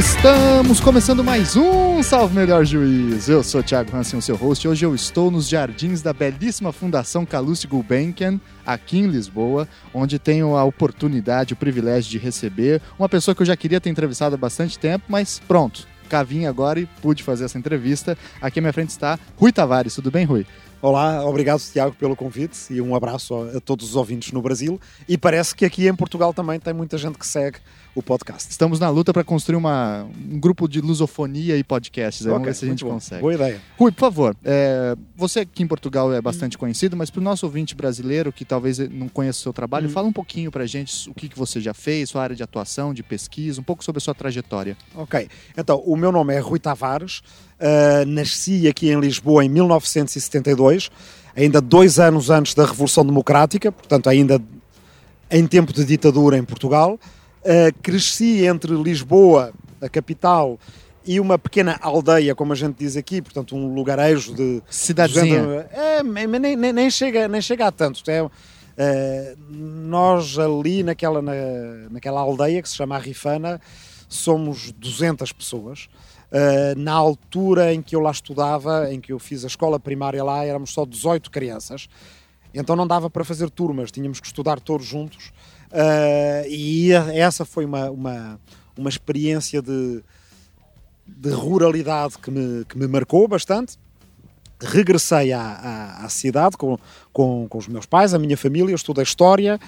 Estamos começando mais um Salve Melhor Juiz. Eu sou Thiago Hansen, o seu host. Hoje eu estou nos jardins da belíssima Fundação Calouste Gulbenkian, aqui em Lisboa, onde tenho a oportunidade, o privilégio de receber uma pessoa que eu já queria ter entrevistado há bastante tempo, mas pronto, cá vim agora e pude fazer essa entrevista. Aqui à minha frente está Rui Tavares. Tudo bem, Rui? Olá, obrigado Tiago pelo convite e um abraço a todos os ouvintes no Brasil. E parece que aqui em Portugal também tem muita gente que segue o podcast. Estamos na luta para construir uma, um grupo de lusofonia e podcasts. Okay, Vamos ver se a gente bom. consegue. Boa ideia. Rui, por favor, é, você aqui em Portugal é bastante hum. conhecido, mas para o nosso ouvinte brasileiro que talvez não conheça o seu trabalho, hum. fala um pouquinho para a gente o que, que você já fez, sua área de atuação, de pesquisa, um pouco sobre a sua trajetória. Ok, então o meu nome é Rui Tavares, uh, nasci aqui em Lisboa em 1972, ainda dois anos antes da Revolução Democrática, portanto ainda em tempo de ditadura em Portugal. Uh, cresci entre Lisboa, a capital, e uma pequena aldeia, como a gente diz aqui, portanto, um lugarejo de. Cidadezinha. É, nem, nem, nem, chega, nem chega a tanto. É, uh, nós ali naquela, na, naquela aldeia que se chama Rifana somos 200 pessoas. Uh, na altura em que eu lá estudava, em que eu fiz a escola primária lá, éramos só 18 crianças. Então não dava para fazer turmas, tínhamos que estudar todos juntos. Uh, e essa foi uma, uma, uma experiência de, de ruralidade que me, que me marcou bastante. Regressei à, à, à cidade com, com, com os meus pais, a minha família, estudei História,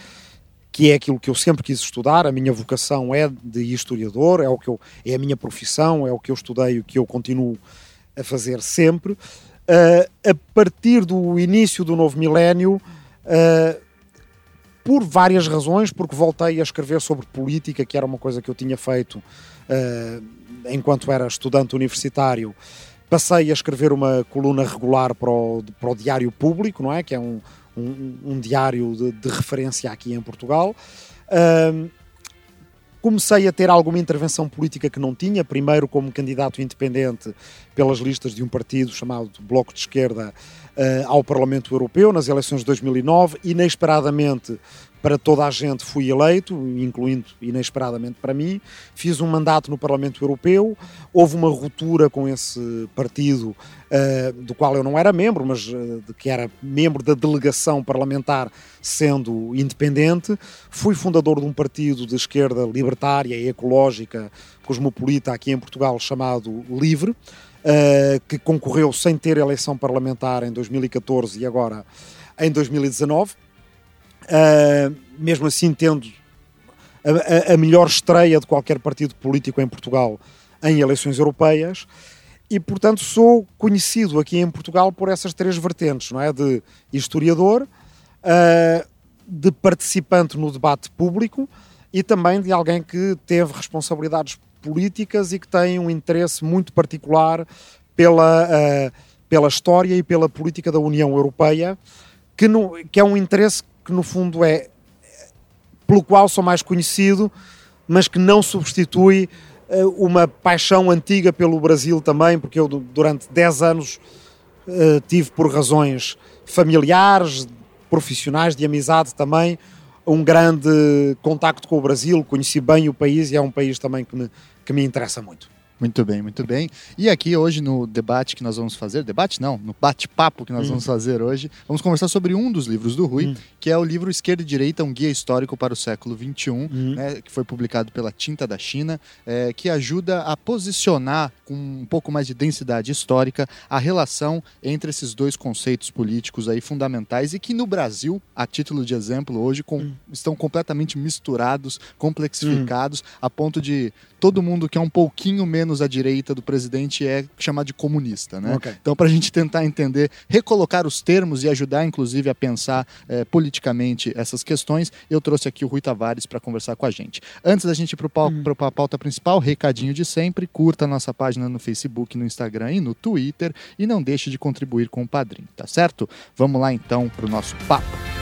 que é aquilo que eu sempre quis estudar. A minha vocação é de historiador, é, o que eu, é a minha profissão, é o que eu estudei e o que eu continuo a fazer sempre. Uh, a partir do início do novo milénio, uh, por várias razões, porque voltei a escrever sobre política, que era uma coisa que eu tinha feito uh, enquanto era estudante universitário. Passei a escrever uma coluna regular para o, para o Diário Público, não é? Que é um, um, um diário de, de, referência aqui em Portugal. Uh, comecei a ter alguma intervenção política que não tinha, primeiro como candidato independente pelas listas de um partido chamado Bloco de Esquerda uh, ao Parlamento Europeu nas eleições de 2009. Inesperadamente para toda a gente fui eleito, incluindo inesperadamente para mim. Fiz um mandato no Parlamento Europeu. Houve uma ruptura com esse partido, uh, do qual eu não era membro, mas uh, que era membro da delegação parlamentar, sendo independente. Fui fundador de um partido de esquerda libertária e ecológica, cosmopolita, aqui em Portugal, chamado Livre. Uh, que concorreu sem ter eleição parlamentar em 2014 e agora em 2019. Uh, mesmo assim, tendo a, a, melhor estreia de qualquer partido político em Portugal em eleições europeias. E, portanto, sou conhecido aqui em Portugal por essas três vertentes, não é? De historiador, uh, de participante no debate público e também de alguém que teve responsabilidades políticas e que tem um interesse muito particular pela, uh, pela história e pela política da União Europeia, que, no, que é um interesse que no fundo é pelo qual sou mais conhecido, mas que não substitui uh, uma paixão antiga pelo Brasil também, porque eu durante 10 anos uh, tive por razões familiares, profissionais, de amizade também, um grande contacto com o Brasil, conheci bem o país e é um país também que me, que me interessa muito. Muito bem, muito bem. E aqui hoje no debate que nós vamos fazer, debate não, no bate-papo que nós hum. vamos fazer hoje, vamos conversar sobre um dos livros do Rui, hum. que é o livro Esquerda e Direita, um guia histórico para o século XXI, hum. né, que foi publicado pela Tinta da China, é, que ajuda a posicionar com um pouco mais de densidade histórica a relação entre esses dois conceitos políticos aí fundamentais e que no Brasil, a título de exemplo, hoje com, hum. estão completamente misturados, complexificados, hum. a ponto de todo mundo que é um pouquinho menos à direita do presidente é chamado de comunista, né? Okay. Então, para a gente tentar entender, recolocar os termos e ajudar, inclusive, a pensar é, politicamente essas questões, eu trouxe aqui o Rui Tavares para conversar com a gente. Antes da gente ir para uhum. a pauta principal, recadinho de sempre, curta a nossa página no Facebook, no Instagram e no Twitter e não deixe de contribuir com o padrinho, tá certo? Vamos lá então para o nosso papo.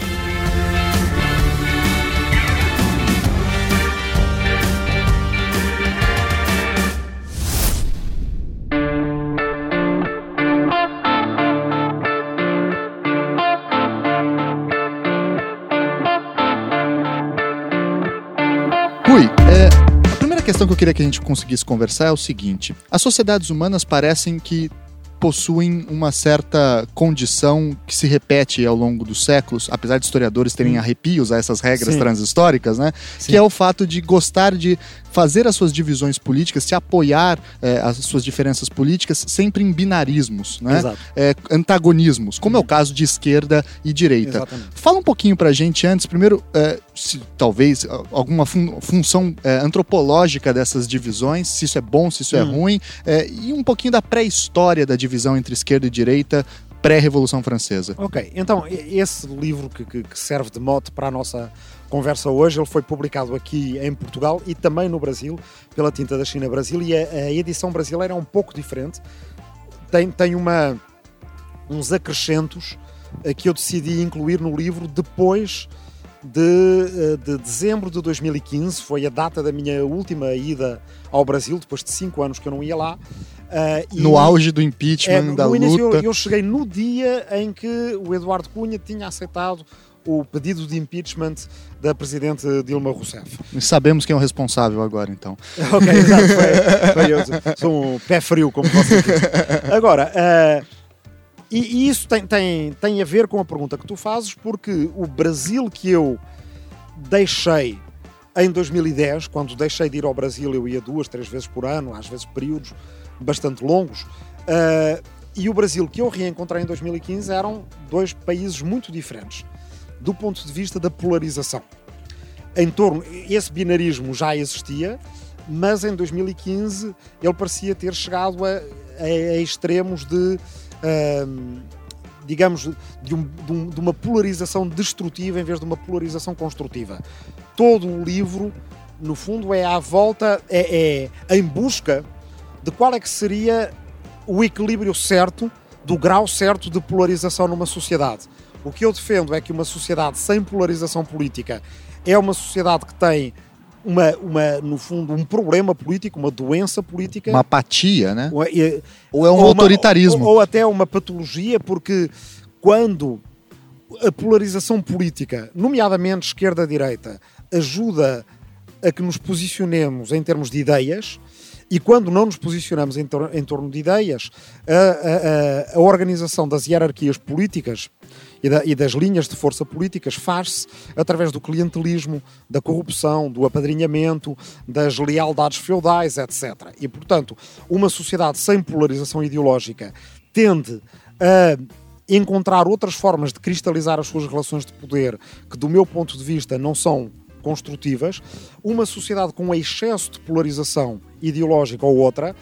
Rui, é, a primeira questão que eu queria que a gente conseguisse conversar é o seguinte: as sociedades humanas parecem que possuem uma certa condição que se repete ao longo dos séculos, apesar de historiadores terem arrepios a essas regras Sim. transhistóricas, né? Sim. Que é o fato de gostar de fazer as suas divisões políticas, se apoiar eh, as suas diferenças políticas sempre em binarismos, né? Exato. Eh, antagonismos, como é o caso de esquerda e direita. Exatamente. Fala um pouquinho pra gente antes, primeiro, eh, se, talvez a- alguma fun- função antropológica dessas divisões, se isso é bom, se isso é Hum. ruim, e um pouquinho da pré-história da divisão entre esquerda e direita pré-revolução francesa. Ok, então esse livro que, que- que serve de mote para a nossa conversa hoje, ele foi publicado aqui em Portugal e também no Brasil, pela Tinta da China Brasil, e a, a edição brasileira é um pouco diferente. Tem, tem uma, uns acrescentos eh, que eu decidi incluir no livro depois de, eh, de dezembro de 2015, foi a data da minha última ida ao Brasil, depois de cinco anos que eu não ia lá. e- No auge do impeachment, é, da luta. eu, eu cheguei no dia em que o Eduardo Cunha tinha aceitado o pedido de impeachment da presidente Dilma Rousseff. E Sabemos quem é o responsável agora, então. ok, exato, foi, foi eu. Sou um pé frio, como você disse. Agora, eh, e, e isso tem, tem, tem a ver com a pergunta que tu fazes, porque o Brasil que eu deixei em 2010, quando deixei de ir ao Brasil, eu ia duas, três vezes por ano, às vezes períodos bastante longos. eh, e o Brasil que eu reencontrei em 2015 eram dois países muito diferentes, do ponto de vista da polarização. Em torno, esse binarismo já existia, mas em 2015 ele parecia ter chegado a, a- a extremos de, ahm, digamos, de, um- de um- de uma polarização destrutiva em vez de uma polarização construtiva. Todo o livro, no fundo, é à volta, é, é em busca de qual é que seria o equilíbrio certo, do grau certo de polarização numa sociedade. O que eu defendo é que uma sociedade sem polarização política é uma sociedade que tem uma, uma no fundo, um problema político, uma doença política. Uma apatia, né? Ou é- Ou é um ou uma- autoritarismo. ou, ou até uma patologia, porque quando a polarização política, nomeadamente esquerda-direita, ajuda a que nos posicionemos em termos de ideias, e quando não nos posicionamos em, tor- em torno de ideias, a, a- a- a organização das hierarquias políticas e, da- e das linhas de força políticas faz-se através do clientelismo, da corrupção, do apadrinhamento, das lealdades feudais, etc. E, portanto, uma sociedade sem polarização ideológica tende a encontrar outras formas de cristalizar as suas relações de poder que, do meu ponto de vista, não são construtivas. Uma sociedade com excesso de polarização ideológica ou outra,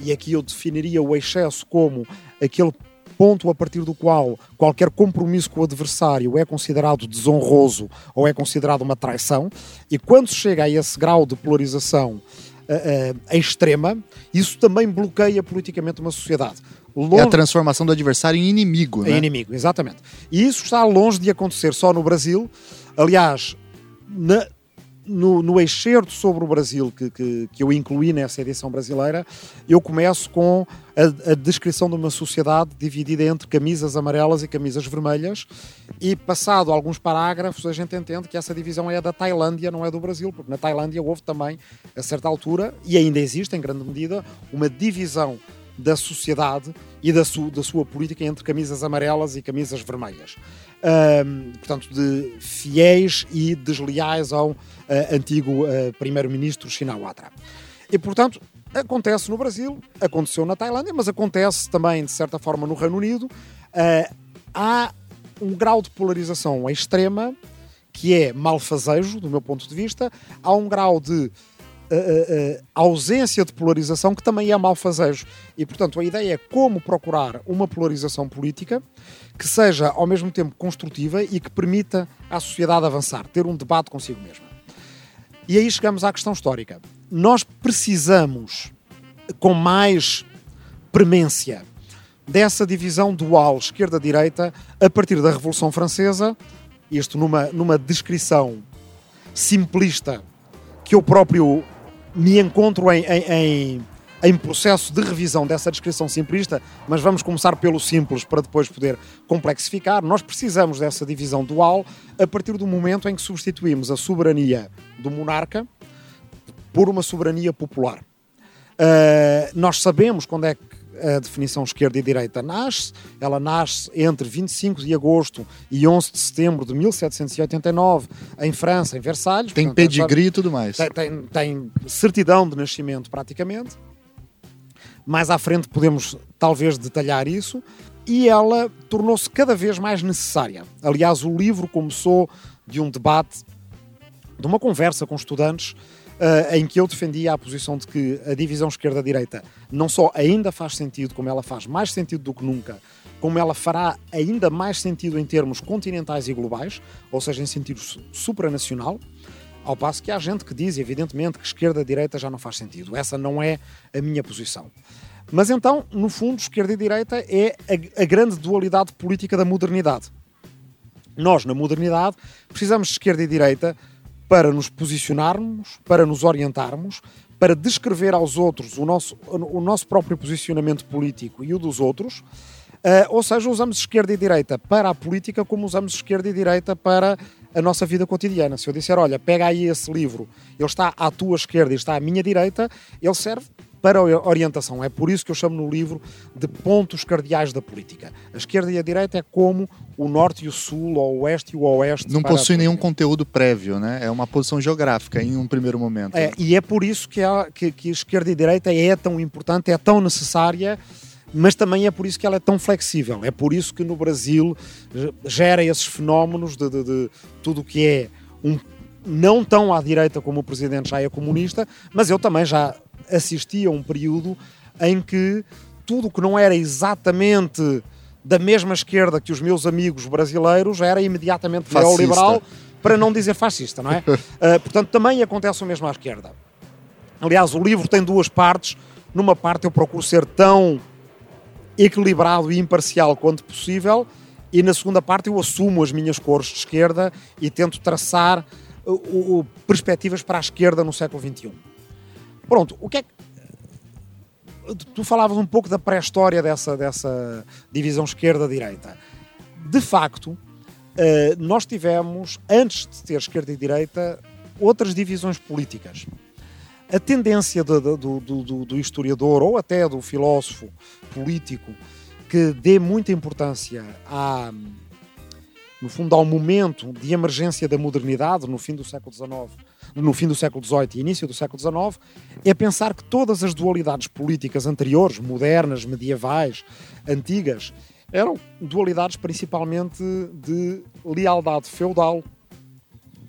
e aqui eu definiria o excesso como aquele ponto a partir do qual qualquer compromisso com o adversário é considerado desonroso ou é considerado uma traição, e quando se chega a esse grau de polarização eh, eh, extrema, isso também bloqueia politicamente uma sociedade. É a Longe- transformação do adversário em inimigo, né? inimigo, exatamente. E isso está longe de acontecer só no Brasil. Aliás, na- no, no excerto sobre o Brasil que, que, que eu incluí nessa edição brasileira, eu começo com a, a descrição de uma sociedade dividida entre camisas amarelas e camisas vermelhas. E passado alguns parágrafos, a gente entende que essa divisão é da Tailândia, não é do Brasil, porque na Tailândia houve também, a certa altura, e ainda existe em grande medida, uma divisão da sociedade e da, su- da sua política entre camisas amarelas e camisas vermelhas. Portanto, de fiéis e desleais ao ah, antigo ah, primeiro-ministro Shinawatra. E, portanto, acontece no Brasil, aconteceu na Tailândia, mas acontece também, de certa forma, no Reino Unido. Ah, há um grau de polarização extrema que é malfazejo, do meu ponto de vista. Há um grau de ausência de polarização que também é malfazejo. E, portanto, a ideia é como procurar uma polarização política que seja, ao mesmo tempo, construtiva e que permita à sociedade avançar, ter um debate consigo mesma. E aí chegamos à questão histórica. Nós precisamos, com mais premência, dessa divisão dual esquerda-direita a partir da Revolução Francesa, isto numa, numa descrição simplista que eu próprio me encontro em, em, em, em processo de revisão dessa descrição simplista, mas vamos começar pelo simples para depois poder complexificar. Nós precisamos dessa divisão dual a partir do momento em que substituímos a soberania do monarca por uma soberania popular. Uh, nós sabemos quando é que a definição esquerda e direita nasce. Ela nasce entre 25 de agosto e 11 de setembro de 1789, em França, em Versalhes. Tem Portanto, pedigree e tudo mais. Tem, tem, tem certidão de nascimento, praticamente. Mais à frente podemos talvez detalhar isso. E ela tornou-se cada vez mais necessária. Aliás, o livro começou de um debate, de uma conversa com estudantes uh, em que eu defendia a posição de que a divisão esquerda-direita não só ainda faz sentido, como ela faz mais sentido do que nunca, como ela fará ainda mais sentido em termos continentais e globais, ou seja, em sentido supranacional, ao passo que há gente que diz, evidentemente, que esquerda-direita já não faz sentido. Essa não é a minha posição. Mas então, no fundo, esquerda e direita é a, a grande dualidade política da modernidade. Nós, na modernidade, precisamos de esquerda e direita para nos posicionarmos, para nos orientarmos, para descrever aos outros o nosso, o nosso próprio posicionamento político e o dos outros. Uh, ou seja, usamos esquerda e direita para a política como usamos esquerda e direita para a nossa vida cotidiana. Se eu disser, olha, pega aí esse livro, ele está à tua esquerda e está à minha direita, ele serve para a orientação. É por isso que eu chamo no livro de pontos cardeais da política. A esquerda e a direita é como o norte e o sul, o oeste e o oeste. Não possui nenhum conteúdo prévio, né? É uma posição geográfica em um primeiro momento. É, e é por isso que a, que, que a esquerda e a direita é tão importante, é tão necessária mas também é por isso que ela é tão flexível. É por isso que no Brasil gera esses fenómenos de, de, de tudo o que é um, não tão à direita como o presidente já é comunista, mas eu também já assistia a um período em que tudo que não era exatamente da mesma esquerda que os meus amigos brasileiros era imediatamente neoliberal, para não dizer fascista, não é? uh, portanto, também acontece o mesmo à esquerda. Aliás, o livro tem duas partes. Numa parte eu procuro ser tão equilibrado e imparcial quanto possível, e na segunda parte eu assumo as minhas cores de esquerda e tento traçar uh, uh, perspectivas para a esquerda no século XXI. Pronto, o que é que. Tu falavas um pouco da pré-história dessa, dessa divisão esquerda-direita. De facto, eh, nós tivemos, antes de ter esquerda e direita, outras divisões políticas. A tendência do, do, do, do historiador ou até do filósofo político que dê muita importância no fundo, ao momento de emergência da modernidade, no fim do século XIX, no fim do século XVIII e início do século XIX, é pensar que todas as dualidades políticas anteriores, modernas, medievais, antigas, eram dualidades principalmente de lealdade feudal,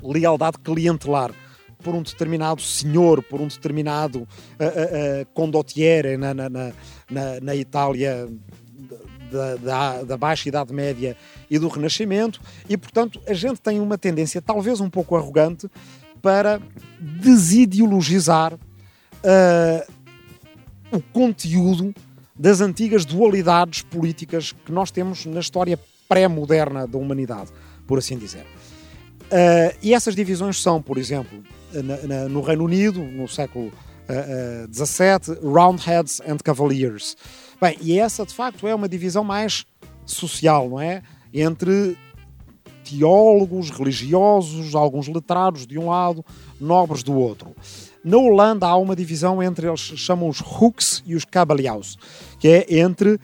lealdade clientelar. Por um determinado senhor, por um determinado uh, uh, condottiere na, na, na, na Itália da, da, da, Baixa Idade Média e do Renascimento, e portanto a gente tem uma tendência talvez um pouco arrogante para desideologizar uh, o conteúdo das antigas dualidades políticas que nós temos na história pré-moderna da humanidade, por assim dizer. Uh, e essas divisões são, por exemplo, na, na, no Reino Unido, no século XVII, uh, Roundheads and Cavaliers. Bem, e essa de facto é uma divisão mais social, não é? Entre teólogos, religiosos, alguns letrados de um lado, nobres do outro. Na Holanda há uma divisão entre eles chamam os hooks e os cabaleaus, que é entre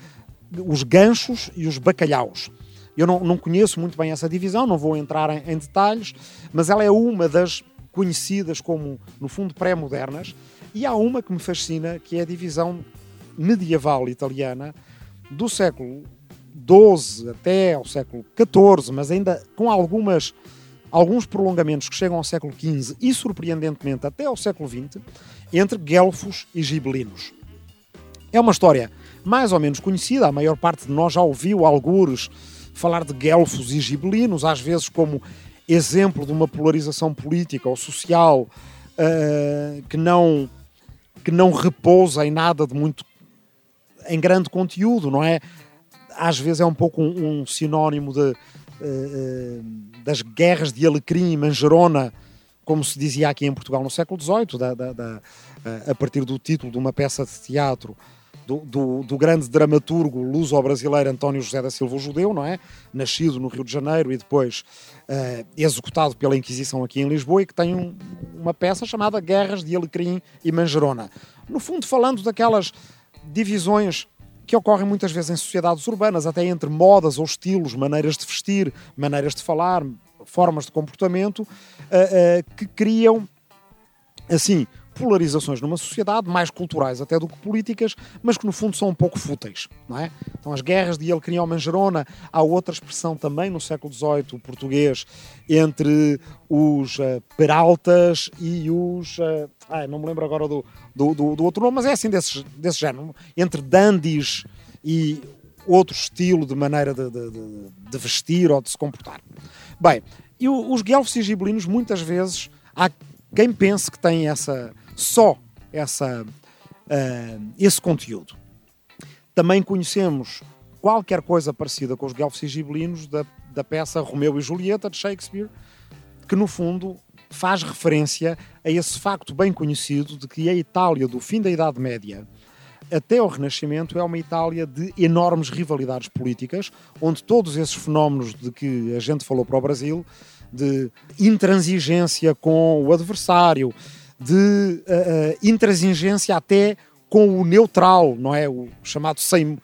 os ganchos e os bacalhaus. Eu não, não conheço muito bem essa divisão, não vou entrar em, em detalhes, mas ela é uma das conhecidas como, no fundo, pré-modernas, e há uma que me fascina, que é a divisão medieval italiana do século 12 até ao século XIV, mas ainda com algumas, alguns prolongamentos que chegam ao século XV e, surpreendentemente, até ao século XX, entre guelfos e gibelinos. É uma história mais ou menos conhecida, a maior parte de nós já ouviu algures falar de guelfos e gibelinos, às vezes como exemplo de uma polarização política ou social uh, que, não, que não repousa em nada de muito em grande conteúdo, não é? Às vezes é um pouco um, um sinónimo de, uh, das guerras de Alecrim e Mangerona, como se dizia aqui em Portugal no século XVIII, da, da, da, a partir do título de uma peça de teatro do, do, do grande dramaturgo luso-brasileiro António José da Silva o Judeu, não é? Nascido no Rio de Janeiro e depois uh, executado pela Inquisição aqui em Lisboa e que tem um, uma peça chamada Guerras de Alecrim e Manjerona. No fundo, falando daquelas divisões que ocorrem muitas vezes em sociedades urbanas, até entre modas ou estilos, maneiras de vestir, maneiras de falar, formas de comportamento, uh, uh, que criam, assim, polarizações numa sociedade, mais culturais até do que políticas, mas que no fundo são um pouco fúteis, não é? Então as guerras de Alecrim ao Manjerona, há outra expressão também no século XVIII, português, entre os uh, Peraltas e os... Uh, ah, não me lembro agora do, do, do, do, outro nome, mas é assim desse, desse género, entre dandies e outro estilo de maneira de, de, de, de vestir ou de se comportar. Bem, e os guelfos e gibelinos muitas vezes há quem pense que tem essa só essa, uh, esse conteúdo. Também conhecemos qualquer coisa parecida com os guelfos e gibelinos da, da peça Romeu e Julieta de Shakespeare, que no fundo faz referência a esse facto bem conhecido de que a Itália do fim da Idade Média até o Renascimento é uma Itália de enormes rivalidades políticas, onde todos esses fenómenos de que a gente falou para o Brasil, de intransigência com o adversário, de uh, uh, intransigência até com o neutral, não é? O chamado sem,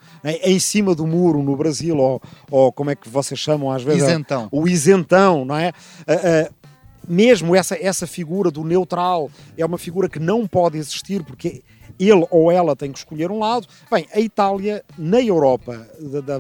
em cima do muro no Brasil, ou, ou como é que vocês chamam às vezes? Isentão. O isentão, não é? Uh, mesmo essa, essa figura do neutral é uma figura que não pode existir porque ele ou ela tem que escolher um lado. Bem, a Itália, na Europa da, da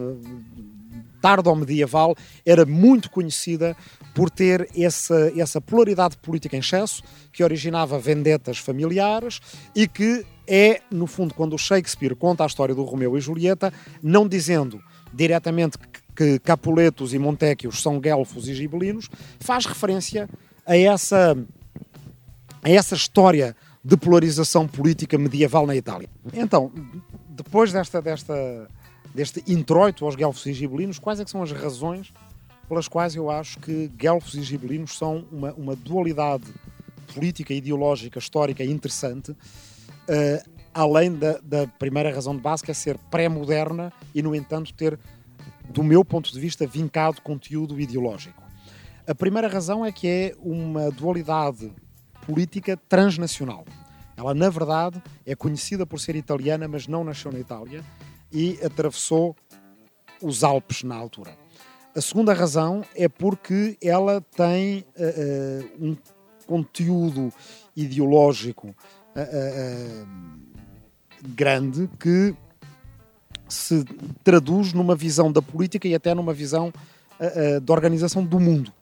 tardo-medieval, era muito conhecida por ter essa, essa polaridade política em excesso, que originava vendetas familiares e que é, no fundo, quando o Shakespeare conta a história do Romeu e Julieta, não dizendo diretamente que Capuletos e Montéquios são guelfos e gibelinos, faz referência a essa, a essa história de polarização política medieval na Itália. Então, depois desta, desta, deste introito aos guelfos e gibelinos, quais é são as razões pelas quais eu acho que guelfos e gibelinos são uma, uma dualidade política, ideológica, histórica interessante, uh, além da, da, primeira razão de base, que é ser pré-moderna e, no entanto, ter, do meu ponto de vista, vincado conteúdo ideológico. A primeira razão é que é uma dualidade política transnacional. Ela, na verdade, é conhecida por ser italiana, mas não nasceu na Itália e atravessou os Alpes na altura. A segunda razão é porque ela tem uh, um conteúdo ideológico uh, grande que se traduz numa visão da política e até numa visão da organização do mundo.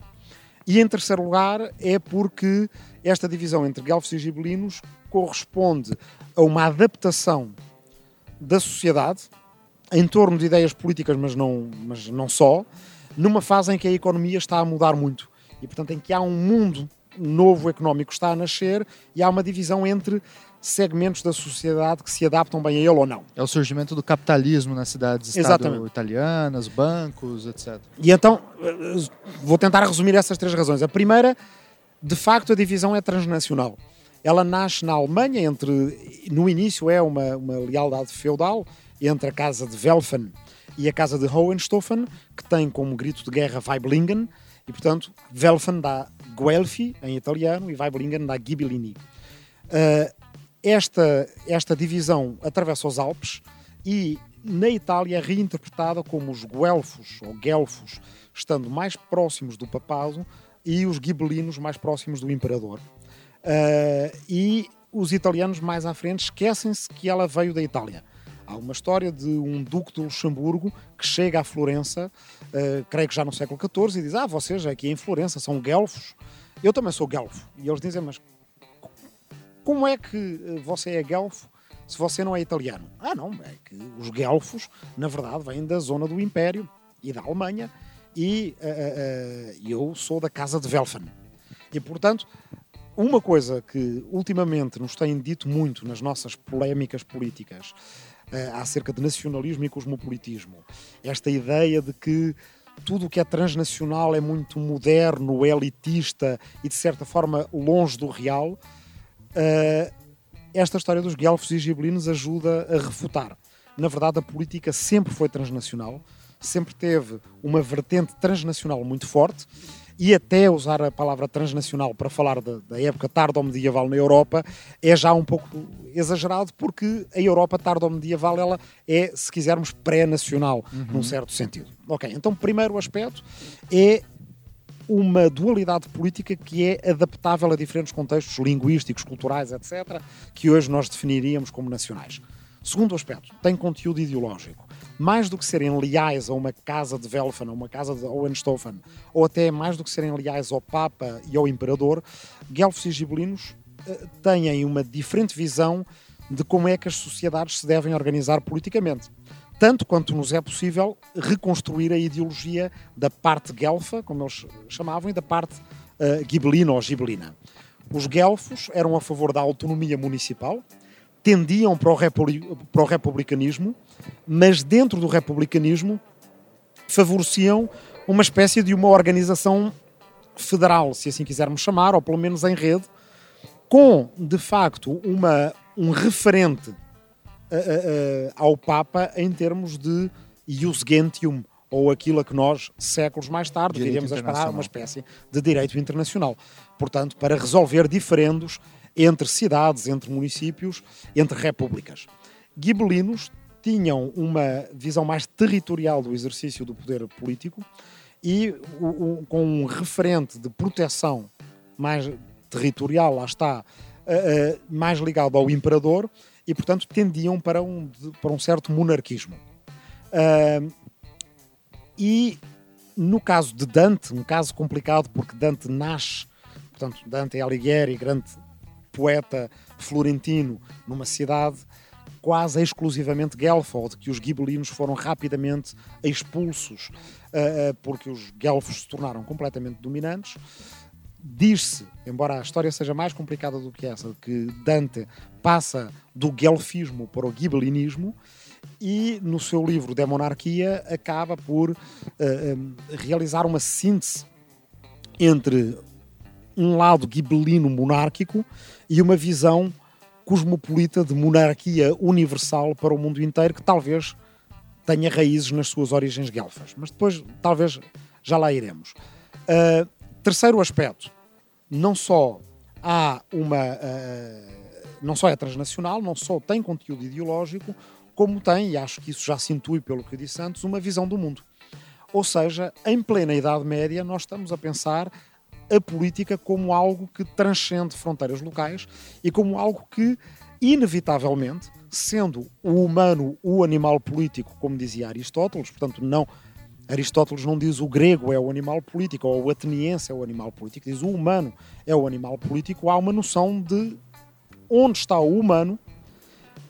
E em terceiro lugar é porque esta divisão entre guelfos e gibelinos corresponde a uma adaptação da sociedade em torno de ideias políticas, mas não, mas não só, numa fase em que a economia está a mudar muito e, portanto, em que há um mundo novo económico que está a nascer e há uma divisão entre segmentos da sociedade que se adaptam bem a ele ou não. É o surgimento do capitalismo nas cidades italianas, bancos, etc. E então, vou tentar resumir essas três razões. A primeira, de facto, a divisão é transnacional. Ela nasce na Alemanha, entre no início é uma, uma lealdade feudal entre a casa de Welfen e a casa de Hohenstaufen, que tem como grito de guerra Weiblingen, e portanto Welfen dá Guelfi em italiano e Weiblingen dá Ghibellini. Uh, esta, esta divisão atravessa os Alpes e na Itália é reinterpretada como os guelfos ou guelfos estando mais próximos do papado e os ghibelinos mais próximos do imperador. Uh, e os italianos mais à frente esquecem-se que ela veio da Itália. Há uma história de um duque de Luxemburgo que chega a Florença, uh, creio que já no século XIV, e diz: Ah, vocês aqui em Florença são guelfos. Eu também sou guelfo. E eles dizem: Mas como é que eh, você é guelfo se você não é italiano? Ah, não, é que os guelfos, na verdade, vêm da zona do Império e da Alemanha, e uh, uh, eu sou da casa de Welfen. E, portanto, uma coisa que ultimamente nos tem dito muito nas nossas polémicas políticas uh, acerca de nacionalismo e cosmopolitismo. Esta ideia de que tudo o que é transnacional é muito moderno, elitista e de certa forma longe do real. Uh, esta história dos guelfos e gibelinos ajuda a refutar. na verdade, a política sempre foi transnacional, sempre teve uma vertente transnacional muito forte e até usar a palavra transnacional para falar da, da época tardo-medieval na Europa é já um pouco exagerado, porque a Europa tardo-medieval ela é, se quisermos, pré-nacional, uhum. num certo sentido. Ok, então, primeiro aspecto é uma dualidade política que é adaptável a diferentes contextos linguísticos, culturais, etc., que hoje nós definiríamos como nacionais. Segundo aspecto, tem conteúdo ideológico. Mais do que serem leais a uma casa de Welfen, a uma casa de Hohenstaufen, ou até mais do que serem leais ao Papa e ao Imperador, Guelfos e Gibelinos uh, têm uma diferente visão de como é que as sociedades se devem organizar politicamente. Tanto quanto nos é possível reconstruir a ideologia da parte guelfa, como eles chamavam, e da parte uh, gibelina ou gibelina. Os guelfos eram a favor da autonomia municipal, tendiam para o, republicanismo, mas dentro do republicanismo favoreciam uma espécie de uma organização federal, se assim quisermos chamar, ou pelo menos em rede, com de facto uma, um referente uh, uh, ao Papa em termos de ius gentium, ou aquilo a que nós, séculos mais tarde, diríamos a esperar uma espécie de direito internacional. Portanto, para resolver diferendos entre cidades, entre municípios, entre repúblicas. Gibelinos tinham uma visão mais territorial do exercício do poder político e o, o, com um referente de proteção mais territorial, lá está, uh, uh, mais ligado ao imperador e, portanto, tendiam para um, para um certo monarquismo. Uh, e no caso de Dante, um caso complicado porque Dante nasce, portanto, Dante é Alighieri, grande poeta florentino numa cidade quase exclusivamente guelfa, de que os gibelinos foram rapidamente expulsos uh, porque os guelfos se tornaram completamente dominantes. Diz-se, embora a história seja mais complicada do que essa, que Dante passa do guelfismo para o gibelinismo e no seu livro De Monarquia acaba por um, realizar uma síntese entre um lado gibelino monárquico e uma visão cosmopolita de monarquia universal para o mundo inteiro, que talvez tenha raízes nas suas origens guelfas. Mas depois, talvez, já lá iremos. Uh, terceiro aspecto, não só há uma. Uh, não só é transnacional, não só tem conteúdo ideológico, como tem, e acho que isso já se intui pelo que eu disse antes, uma visão do mundo. Ou seja, em plena Idade Média, nós estamos a pensar a política como algo que transcende fronteiras locais e como algo que, inevitavelmente, sendo o humano o animal político, como dizia Aristóteles, portanto, não. Aristóteles não diz o grego é o animal político ou o ateniense é o animal político, diz o humano é o animal político. Há uma noção de onde está o humano.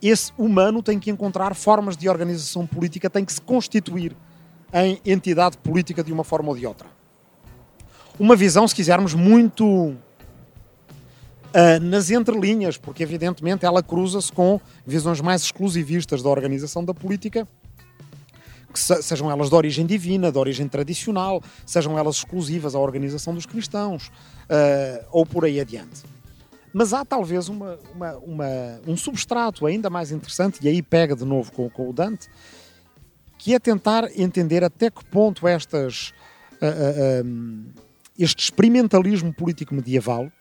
Esse humano tem que encontrar formas de organização política, tem que se constituir em entidade política de uma forma ou de outra uma visão, se quisermos, muito uh, nas entrelinhas, porque evidentemente ela cruza-se com visões mais exclusivistas da organização da política, que sejam elas de origem divina, de origem tradicional, sejam elas exclusivas à organização dos cristãos, uh, ou por aí adiante. Mas há talvez uma, uma, uma, um substrato ainda mais interessante, e aí pega de novo com, com o Dante, que é tentar entender até que ponto estas. Uh, este experimentalismo político medieval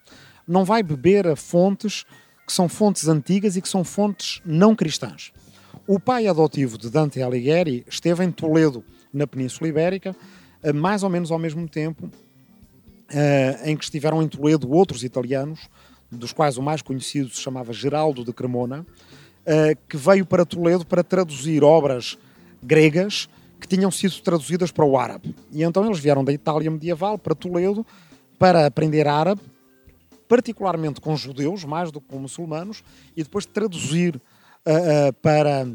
não vai beber a fontes que são fontes antigas e que são fontes não cristãs. O pai adotivo de Dante Alighieri esteve em Toledo, na Península Ibérica, eh, mais ou menos ao mesmo tempo eh, em que estiveram em Toledo outros italianos, dos quais o mais conhecido se chamava Geraldo de Cremona, eh, que veio para Toledo para traduzir obras gregas que tinham sido traduzidas para o árabe. E então eles vieram da Itália medieval para Toledo para aprender árabe, particularmente com judeus, mais do que com muçulmanos, e depois traduzir uh, uh, para,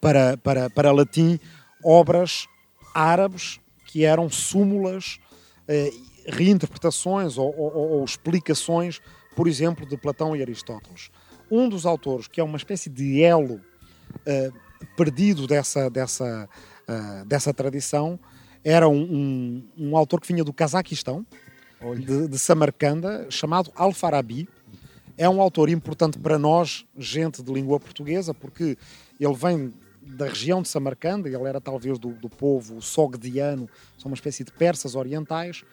para, para, para latim obras árabes que eram súmulas, uh, reinterpretações ou, ou, ou, explicações, por exemplo, de Platão e Aristóteles. Um dos autores, que é uma espécie de elo perdido dessa, dessa, uh, dessa tradição era um, um, um, autor que vinha do Cazaquistão, de, de Samarcanda, chamado Al-Farabi. é um autor importante para nós, gente de língua portuguesa, porque ele vem da região de Samarcanda, ele era talvez do, do povo sogdiano, são uma espécie de persas orientais,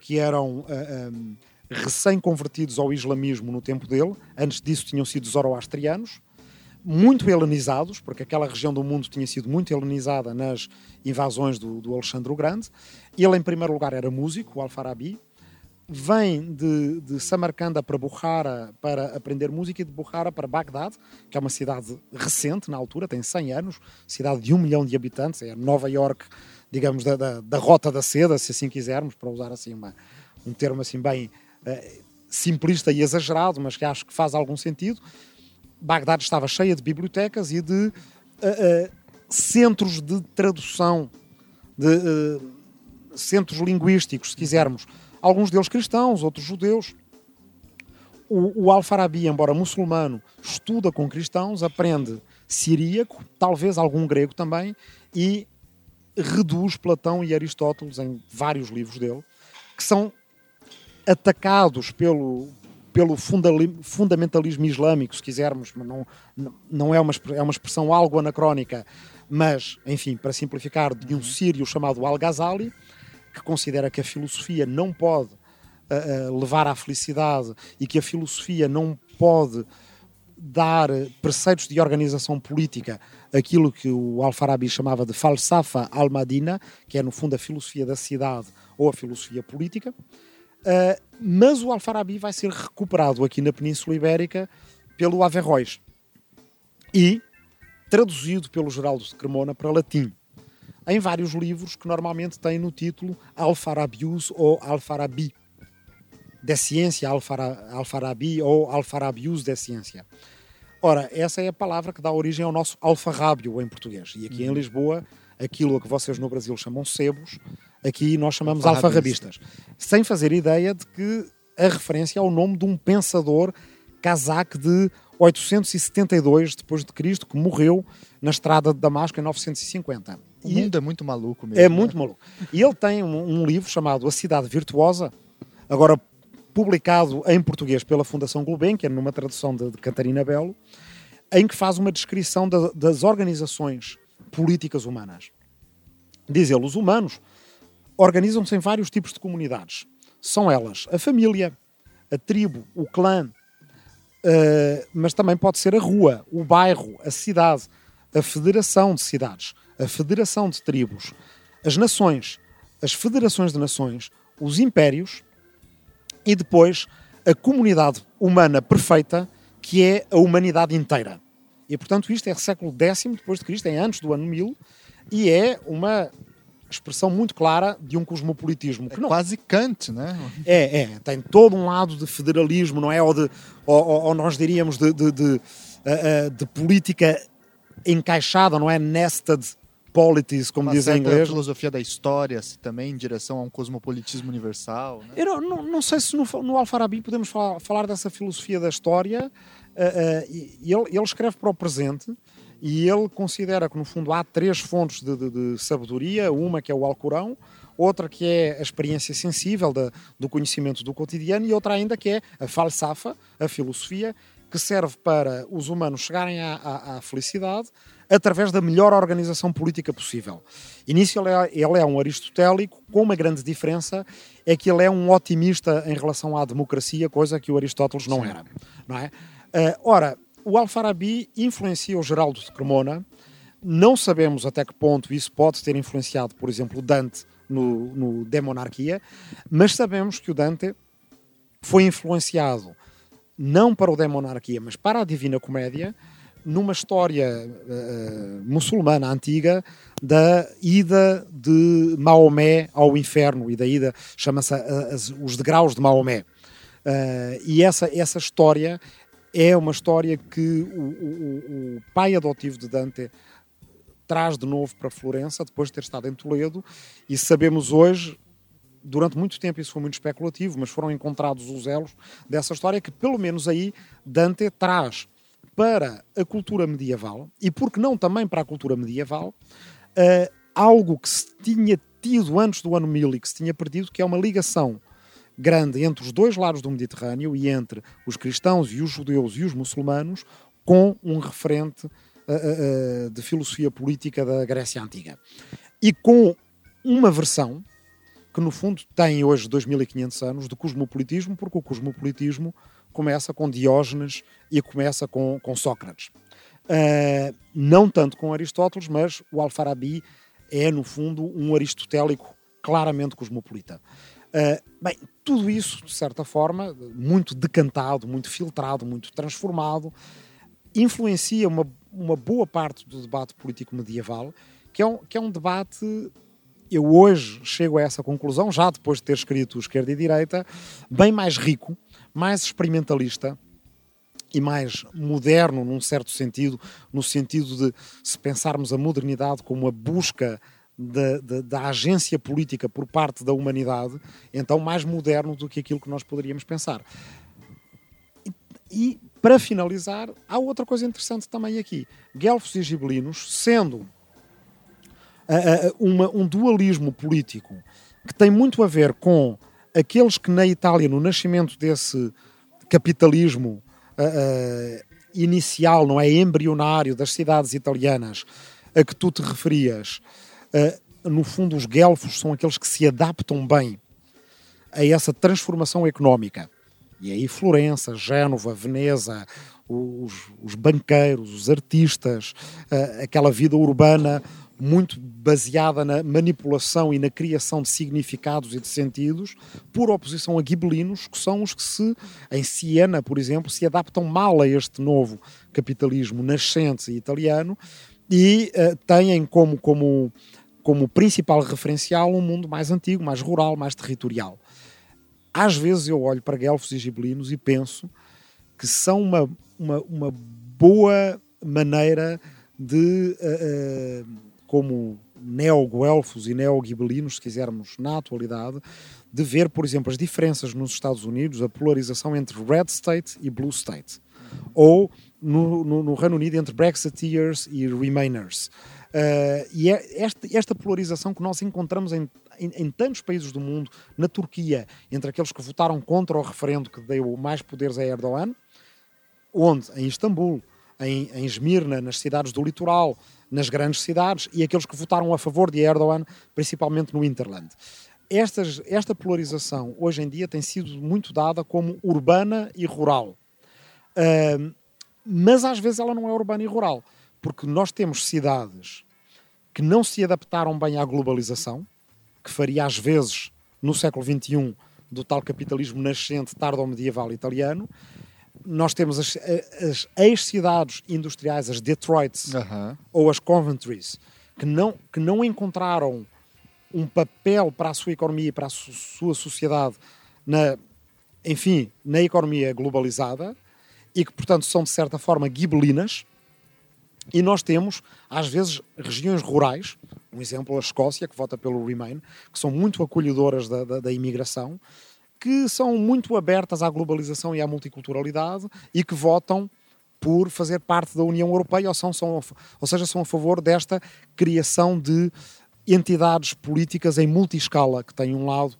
que eram uh, ah, um, recém-convertidos ao islamismo no tempo dele, antes disso tinham sido zoroastrianos, muito helenizados, porque aquela região do mundo tinha sido muito helenizada nas invasões do, do Alexandre o Grande. Ele, em primeiro lugar, era músico, o Alfarabi, vem de, de Samarcanda para Bukhara para aprender música e de Bukhara para Bagdade, que é uma cidade recente na altura, tem 100 anos, cidade de um milhão de habitantes, é Nova York, digamos, da, da, da Rota da Seda, se assim quisermos, para usar assim uma, um termo assim bem uh, simplista e exagerado, mas que acho que faz algum sentido. Bagdade estava cheia de bibliotecas e de uh, uh, centros de tradução, de centros linguísticos, se quisermos alguns deles cristãos, outros judeus. O, o Al-Farabi, embora muçulmano, estuda com cristãos, aprende siríaco, talvez algum grego também, e reduz Platão e Aristóteles em vários livros dele, que são atacados pelo, pelo fundamentalismo islâmico, se quisermos, não, não é, uma, é uma expressão algo anacrónica, mas, enfim, para simplificar, de um sírio chamado Al-Ghazali, que considera que a filosofia não pode uh, uh, levar à felicidade e que a filosofia não pode dar preceitos de organização política, aquilo que o Al-Farabi chamava de falsafa al-Madina, que é no fundo a filosofia da cidade ou a filosofia política. Uh, mas o Al-Farabi vai ser recuperado aqui na Península Ibérica pelo Averroes e traduzido pelo Geraldo de Cremona para latim em vários livros que normalmente têm no título Alfarabius ou Alfarabi, da ciência Alfarabi ou Alfarabius da ciência. Ora, essa é a palavra que dá origem ao nosso alfarrábio em português. E aqui em uhum. Lisboa, aquilo que vocês no Brasil chamam sebos, aqui nós chamamos alfarrabistas. Sem fazer ideia de que a referência é o nome de um pensador casaque de 872 depois de Cristo que morreu na estrada de Damasco em 950. O e mundo é muito maluco mesmo. É muito né? maluco. E ele tem um, um, livro chamado A Cidade Virtuosa, agora publicado em português pela Fundação Gulbenkian, numa tradução de, de Catarina Belo, em que faz uma descrição da, das organizações políticas humanas. Diz ele, os humanos organizam-se em vários tipos de comunidades. São elas a família, a tribo, o clã, uh, mas também pode ser a rua, o bairro, a cidade, a federação de cidades a Federação de Tribos, as nações, as federações de nações, os impérios e depois a comunidade humana perfeita, que é a humanidade inteira. E portanto isto é século X depois de Cristo, é antes do ano 1000 e é uma expressão muito clara de um cosmopolitismo. Que é não... quase Kant, né? É, é. Tem todo um lado de federalismo, não é? Ou, de, ou, ou nós diríamos de, de, de, de, de política encaixada, não é? Nested polities, como Uma diz em inglês. filosofia da história também em direção a um cosmopolitismo universal. Né? Eu não, não, não, sei se no, no Alfarabi podemos falar, falar, dessa filosofia da história. Uh, uh, e ele, ele escreve para o presente e ele considera que, no fundo, há três fontes de, de, de sabedoria: uma que é o Alcorão, outra que é a experiência sensível do conhecimento do cotidiano e outra ainda que é a falsafa, a filosofia, que serve para os humanos chegarem à, à, à felicidade através da melhor organização política possível. E nisso ele é, ele é um aristotélico, com uma grande diferença, é que ele é um otimista em relação à democracia, coisa que o Aristóteles não era. Não é? Uh, ora, o Alfarabi influencia o Geraldo de Cremona, não sabemos até que ponto isso pode ter influenciado, por exemplo, Dante no, no mas sabemos que o Dante foi influenciado não para o De Monarquia, mas para a Divina Comédia, numa história uh, muçulmana antiga da ida de Maomé ao inferno e da ida, chama-se uh, os degraus de Maomé. Uh, e essa, essa história é uma história que o, o, o, pai adotivo de Dante traz de novo para Florença, depois de ter estado em Toledo, e sabemos hoje, durante muito tempo isso foi muito especulativo, mas foram encontrados os elos dessa história que pelo menos aí Dante traz para a cultura medieval e, porque não também para a cultura medieval, uh, algo que se tinha tido antes do ano 1000 e que se tinha perdido, que é uma ligação grande entre os dois lados do Mediterrâneo e entre os cristãos e os judeus e os muçulmanos, com um referente uh, uh, de filosofia política da Grécia Antiga. E com uma versão que, no fundo, tem hoje 2500 anos de cosmopolitismo, porque o cosmopolitismo começa com Diógenes e começa com, com Sócrates. Uh, não tanto com Aristóteles, mas o Alfarabi é, no fundo, um aristotélico claramente cosmopolita. Uh, bem, tudo isso, de certa forma, muito decantado, muito filtrado, muito transformado, influencia uma, uma boa parte do debate político medieval, que é um, que é um debate eu hoje chego a essa conclusão, já depois de ter escrito Esquerda e Direita, bem mais rico, mais experimentalista e mais moderno, num certo sentido, no sentido de se pensarmos a modernidade como a busca da, da, da, agência política por parte da humanidade, então mais moderno do que aquilo que nós poderíamos pensar. E, e para finalizar, há outra coisa interessante também aqui. Guelfos e Gibelinos, sendo uma, um dualismo político que tem muito a ver com aqueles que na Itália, no nascimento desse capitalismo uh, uh, inicial, não é embrionário das cidades italianas a que tu te referias, uh, no fundo os guelfos são aqueles que se adaptam bem a essa transformação económica. E aí Florença, Génova, Veneza, os, os banqueiros, os artistas, aquela vida urbana muito baseada na manipulação e na criação de significados e de sentidos, por oposição a gibelinos, que são os que se, em Siena, por exemplo, se adaptam mal a este novo capitalismo nascente italiano e uh, têm como, como, como principal referencial um mundo mais antigo, mais rural, mais territorial. Às vezes eu olho para guelfos e gibelinos e penso que são uma, uma, uma boa maneira de uh, uh, como neo-guelfos e neo-gibelinos, se quisermos, na atualidade, de ver, por exemplo, as diferenças nos Estados Unidos, a polarização entre Red State e Blue State, ou no, no, no Reino Unido entre Brexiteers e Remainers. Uh, e é esta, esta, polarização que nós encontramos em, em, em, tantos países do mundo, na Turquia, entre aqueles que votaram contra o referendo que deu mais poderes a Erdogan, onde? Em Istambul, em, em Esmirna, nas cidades do litoral, nas grandes cidades e aqueles que votaram a favor de Erdogan, principalmente no Interland. Estas, esta polarização hoje em dia tem sido muito dada como urbana e rural. Uh, mas às vezes ela não é urbana e rural, porque nós temos cidades que não se adaptaram bem à globalização, que faria às vezes no século XXI do tal capitalismo nascente tardo-medieval italiano, nós temos as, as ex-cidades industriais, as Detroits ou as Coventrys, que não, que não encontraram um papel para a sua economia e para a su sua sociedade na, enfim, na economia globalizada e que, portanto, são de certa forma gibelinas. E nós temos, às vezes, regiões rurais, um exemplo, a Escócia, que vota pelo Remain, que são muito acolhedoras da, da, da imigração, que são muito abertas à globalização e à multiculturalidade e que votam por fazer parte da União Europeia, ou, são, são, ou seja, são a favor desta criação de entidades políticas em multiscala, que têm um lado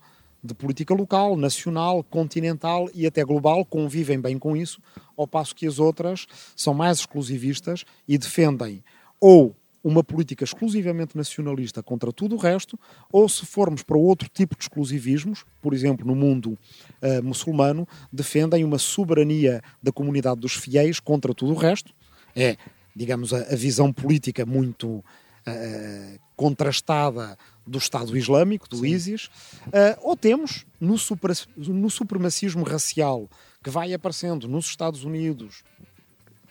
de política local, nacional, continental e até global, convivem bem com isso, ao passo que as outras são mais exclusivistas e defendem ou uma política exclusivamente nacionalista contra tudo o resto, ou se formos para outro tipo de exclusivismos, por exemplo, no mundo uh, muçulmano, defendem uma soberania da comunidade dos fiéis contra tudo o resto. É, digamos, a, a visão política muito uh, contrastada do Estado Islâmico, do Sim. ISIS, uh, ou temos no, super, no supremacismo racial que vai aparecendo nos Estados Unidos,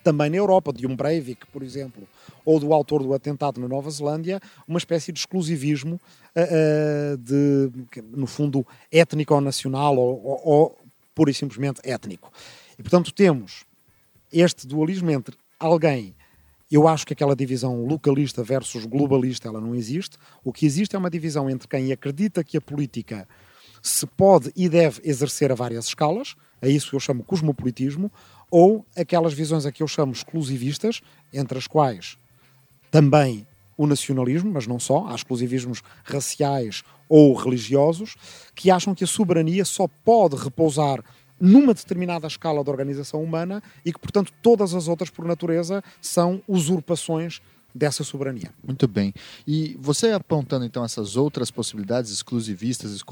também na Europa, de um Breivik, por exemplo, ou do autor do atentado na Nova Zelândia, uma espécie de exclusivismo uh, de, no fundo, étnico-nacional ou, ou, ou pura e simplesmente étnico. E, portanto, temos este dualismo entre alguém eu acho que aquela divisão localista versus globalista ela não existe. O que existe é uma divisão entre quem acredita que a política se pode e deve exercer a várias escalas, a isso eu chamo cosmopolitismo, ou aquelas visões a que eu chamo exclusivistas, entre as quais também o nacionalismo, mas não só, há exclusivismos raciais ou religiosos, que acham que a soberania só pode repousar numa determinada escala de organização humana e que, portanto, todas as outras, por natureza, são usurpações dessa soberania. Muito bem. E você apontando então essas outras possibilidades exclusivistas e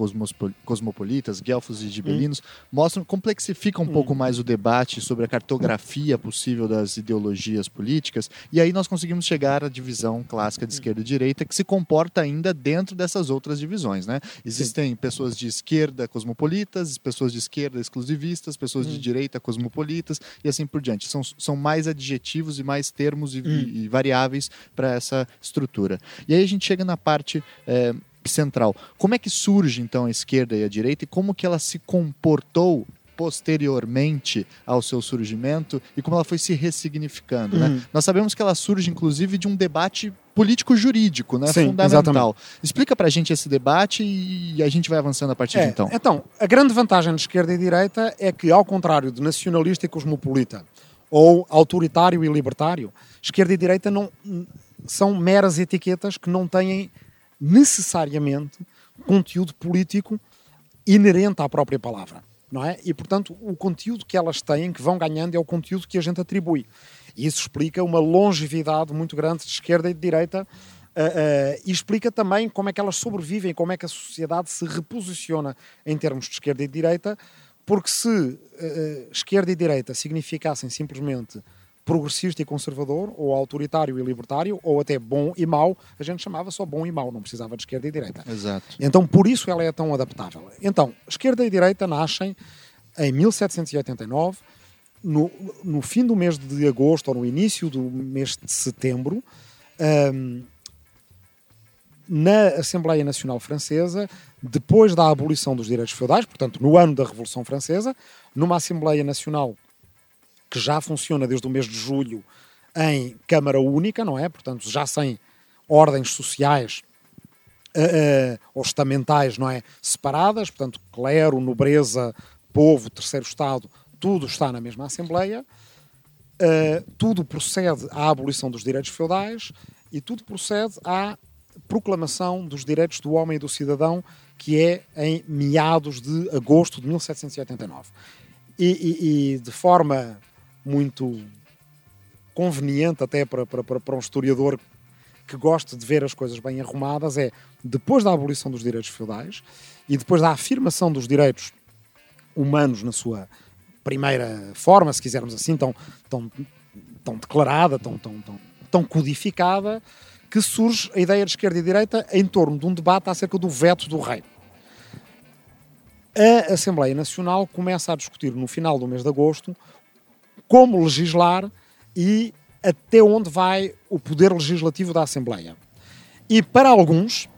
cosmopolitas, guelfos e gibelinos, hum. mostram, complexificam um hum. pouco mais o debate sobre a cartografia possível das ideologias políticas, e aí nós conseguimos chegar à divisão clássica de esquerda e direita, que se comporta ainda dentro dessas outras divisões, né? Existem Sim. pessoas de esquerda cosmopolitas, pessoas de esquerda exclusivistas, pessoas hum. de direita cosmopolitas, e assim por diante. São, são mais adjetivos e mais termos e, e, e variáveis para essa estrutura. E aí a gente chega na parte é, central. Como é que surge então a esquerda e a direita e como que ela se comportou posteriormente ao seu surgimento e como ela foi se ressignificando. Né? Uhum. Né? Nós sabemos que ela surge, inclusive, de um debate político-jurídico, né? Sim, fundamental. Exatamente. Explica para a gente esse debate e a gente vai avançando a partir é, de então. Então, a grande vantagem de esquerda e direita é que, ao contrário de nacionalista e cosmopolita, ou autoritário e libertário, esquerda e direita não são meras etiquetas que não têm necessariamente conteúdo político inerente à própria palavra, não é? E portanto, o conteúdo que elas têm, que vão ganhando, é o conteúdo que a gente atribui. E isso explica uma longevidade muito grande de esquerda e de direita. Uh, uh, e explica também como é que elas sobrevivem, como é que a sociedade se reposiciona em termos de esquerda e de direita, porque se uh, esquerda e direita significassem simplesmente progressista e conservador, ou autoritário e libertário, ou até bom e mau, a gente chamava só bom e mau, não precisava de esquerda e direita. Exato. Então, por isso ela é tão adaptável. Então, esquerda e direita nascem em 1789, no, no fim do mês de agosto ou no início do mês de setembro, um, na Assembleia Nacional Francesa, depois da abolição dos direitos feudais, portanto, no ano da Revolução Francesa, numa Assembleia Nacional que já funciona desde o mês de julho em Câmara Única, não é? Portanto, já sem ordens sociais uh, uh, ou estamentais, não é? Separadas, portanto, clero, nobreza, povo, terceiro Estado, tudo está na mesma Assembleia. Uh, tudo procede à abolição dos direitos feudais e tudo procede à proclamação dos direitos do homem e do cidadão, que é em meados de agosto de 1789. E, e, e de forma muito conveniente, até para, para, para um historiador que gosta de ver as coisas bem arrumadas, é depois da abolição dos direitos feudais e depois da afirmação dos direitos humanos na sua primeira forma, se quisermos assim, tão, tão, tão declarada, tão, tão, tão, tão codificada, que surge a ideia de esquerda e direita em torno de um debate acerca do veto do rei. A Assembleia Nacional começa a discutir no final do mês de agosto como legislar e até onde vai o poder legislativo da Assembleia. E para alguns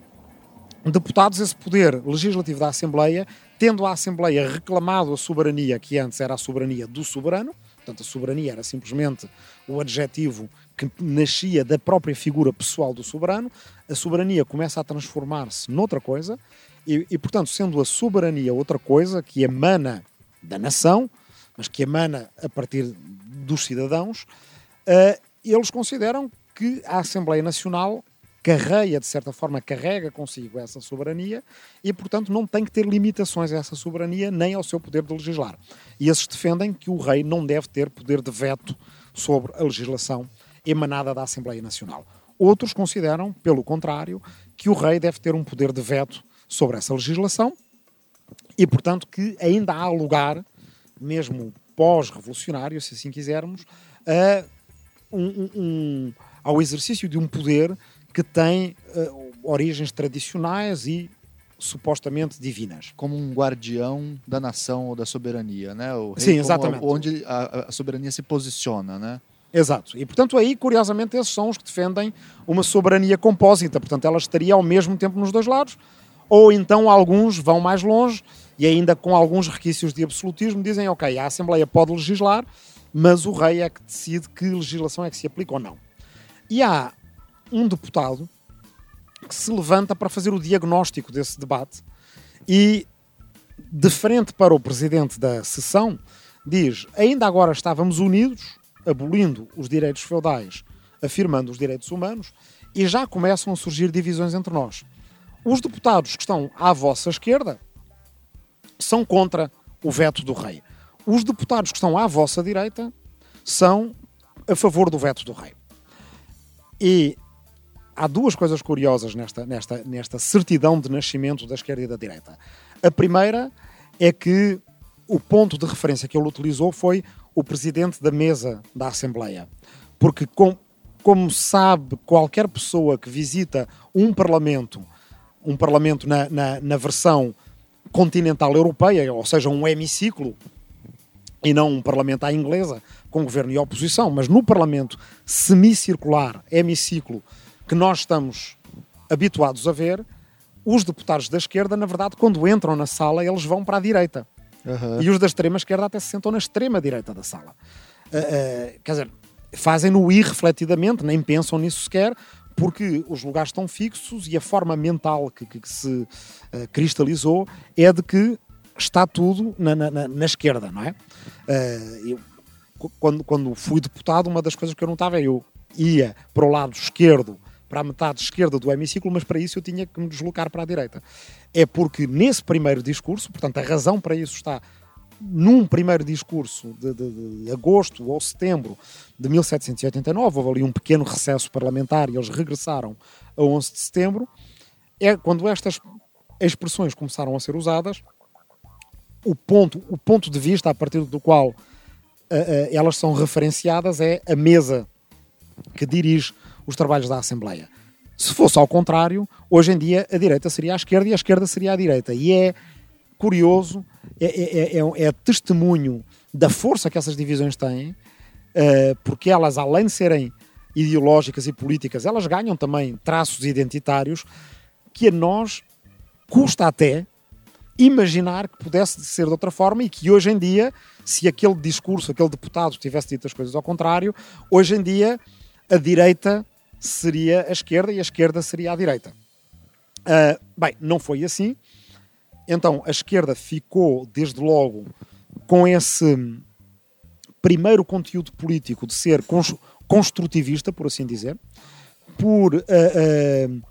deputados, esse poder legislativo da Assembleia, tendo a Assembleia reclamado a soberania que antes era a soberania do soberano, portanto a soberania era simplesmente o adjetivo que nascia da própria figura pessoal do soberano, a soberania começa a transformar-se noutra coisa, e, e, portanto, sendo a soberania outra coisa que emana da nação, mas que emana a partir dos cidadãos, uh, eles consideram que a Assembleia Nacional carreia, de certa forma, carrega consigo essa soberania e, portanto, não tem que ter limitações a essa soberania nem ao seu poder de legislar. E esses defendem que o rei não deve ter poder de veto sobre a legislação emanada da Assembleia Nacional. Outros consideram, pelo contrário, que o rei deve ter um poder de veto sobre essa legislação e, portanto, que ainda há lugar, mesmo pós-revolucionário, se assim quisermos, a um, um, ao exercício de um poder que tem uh, origens tradicionais e supostamente divinas. Como um guardião da nação ou da soberania, né? O Sim, exatamente. onde a, a soberania se posiciona, né? Exato. E, portanto, aí, curiosamente, esses são os que defendem uma soberania compósita. Portanto, ela estaria ao mesmo tempo nos dois lados. Ou então alguns vão mais longe e ainda com alguns requisitos de absolutismo dizem, ok, a Assembleia pode legislar, mas o rei é que decide que legislação é que se aplica ou não. E há um deputado que se levanta para fazer o diagnóstico desse debate e, de frente para o presidente da sessão, diz: ainda agora estávamos unidos abolindo os direitos feudais, afirmando os direitos humanos, e já começam a surgir divisões entre nós. Os deputados que estão à vossa esquerda são contra o veto do rei. Os deputados que estão à vossa direita são a favor do veto do rei. E há duas coisas curiosas nesta, nesta, nesta certidão de nascimento da esquerda e da direita. A primeira é que o ponto de referência que ele utilizou foi o presidente da mesa da Assembleia. Porque, com, como sabe qualquer pessoa que visita um parlamento, um parlamento na, na, na versão continental europeia, ou seja, um hemiciclo, e não um parlamento à inglesa, com governo e oposição, mas no parlamento semicircular, hemiciclo, que nós estamos habituados a ver, os deputados da esquerda, na verdade, quando entram na sala, eles vão para a direita. Uhum. E os da extrema esquerda até se sentam na extrema direita da sala. Uh, uh, quer dizer, fazem-no irrefletidamente, nem pensam nisso sequer, porque os lugares estão fixos e a forma mental que, que, que se uh, cristalizou é de que está tudo na, na, na esquerda, não é? eu, quando, quando fui deputado, uma das coisas que eu notava é eu ia para o lado esquerdo para a metade esquerda do hemiciclo, mas para isso eu tinha que me deslocar para a direita. É porque nesse primeiro discurso, portanto, a razão para isso está num primeiro discurso de, de, de, agosto ou setembro de 1789, houve ali um pequeno recesso parlamentar e eles regressaram a 11 de setembro, é quando estas expressões começaram a ser usadas, o ponto, o ponto de vista a partir do qual uh, uh, elas são referenciadas é a mesa que dirige os trabalhos da Assembleia. Se fosse ao contrário, hoje em dia a direita seria a esquerda e a esquerda seria a direita. E é curioso, é, é, é, é testemunho da força que essas divisões têm, uh, porque elas, além de serem ideológicas e políticas, elas ganham também traços identitários que a nós custa até imaginar que pudesse ser de outra forma e que hoje em dia, se aquele discurso, aquele deputado tivesse dito as coisas ao contrário, hoje em dia a direita seria a esquerda e a esquerda seria a direita. Uh, bem, não foi assim. Então a esquerda ficou, desde logo, com esse primeiro conteúdo político de ser construtivista, por assim dizer, por uh, uh,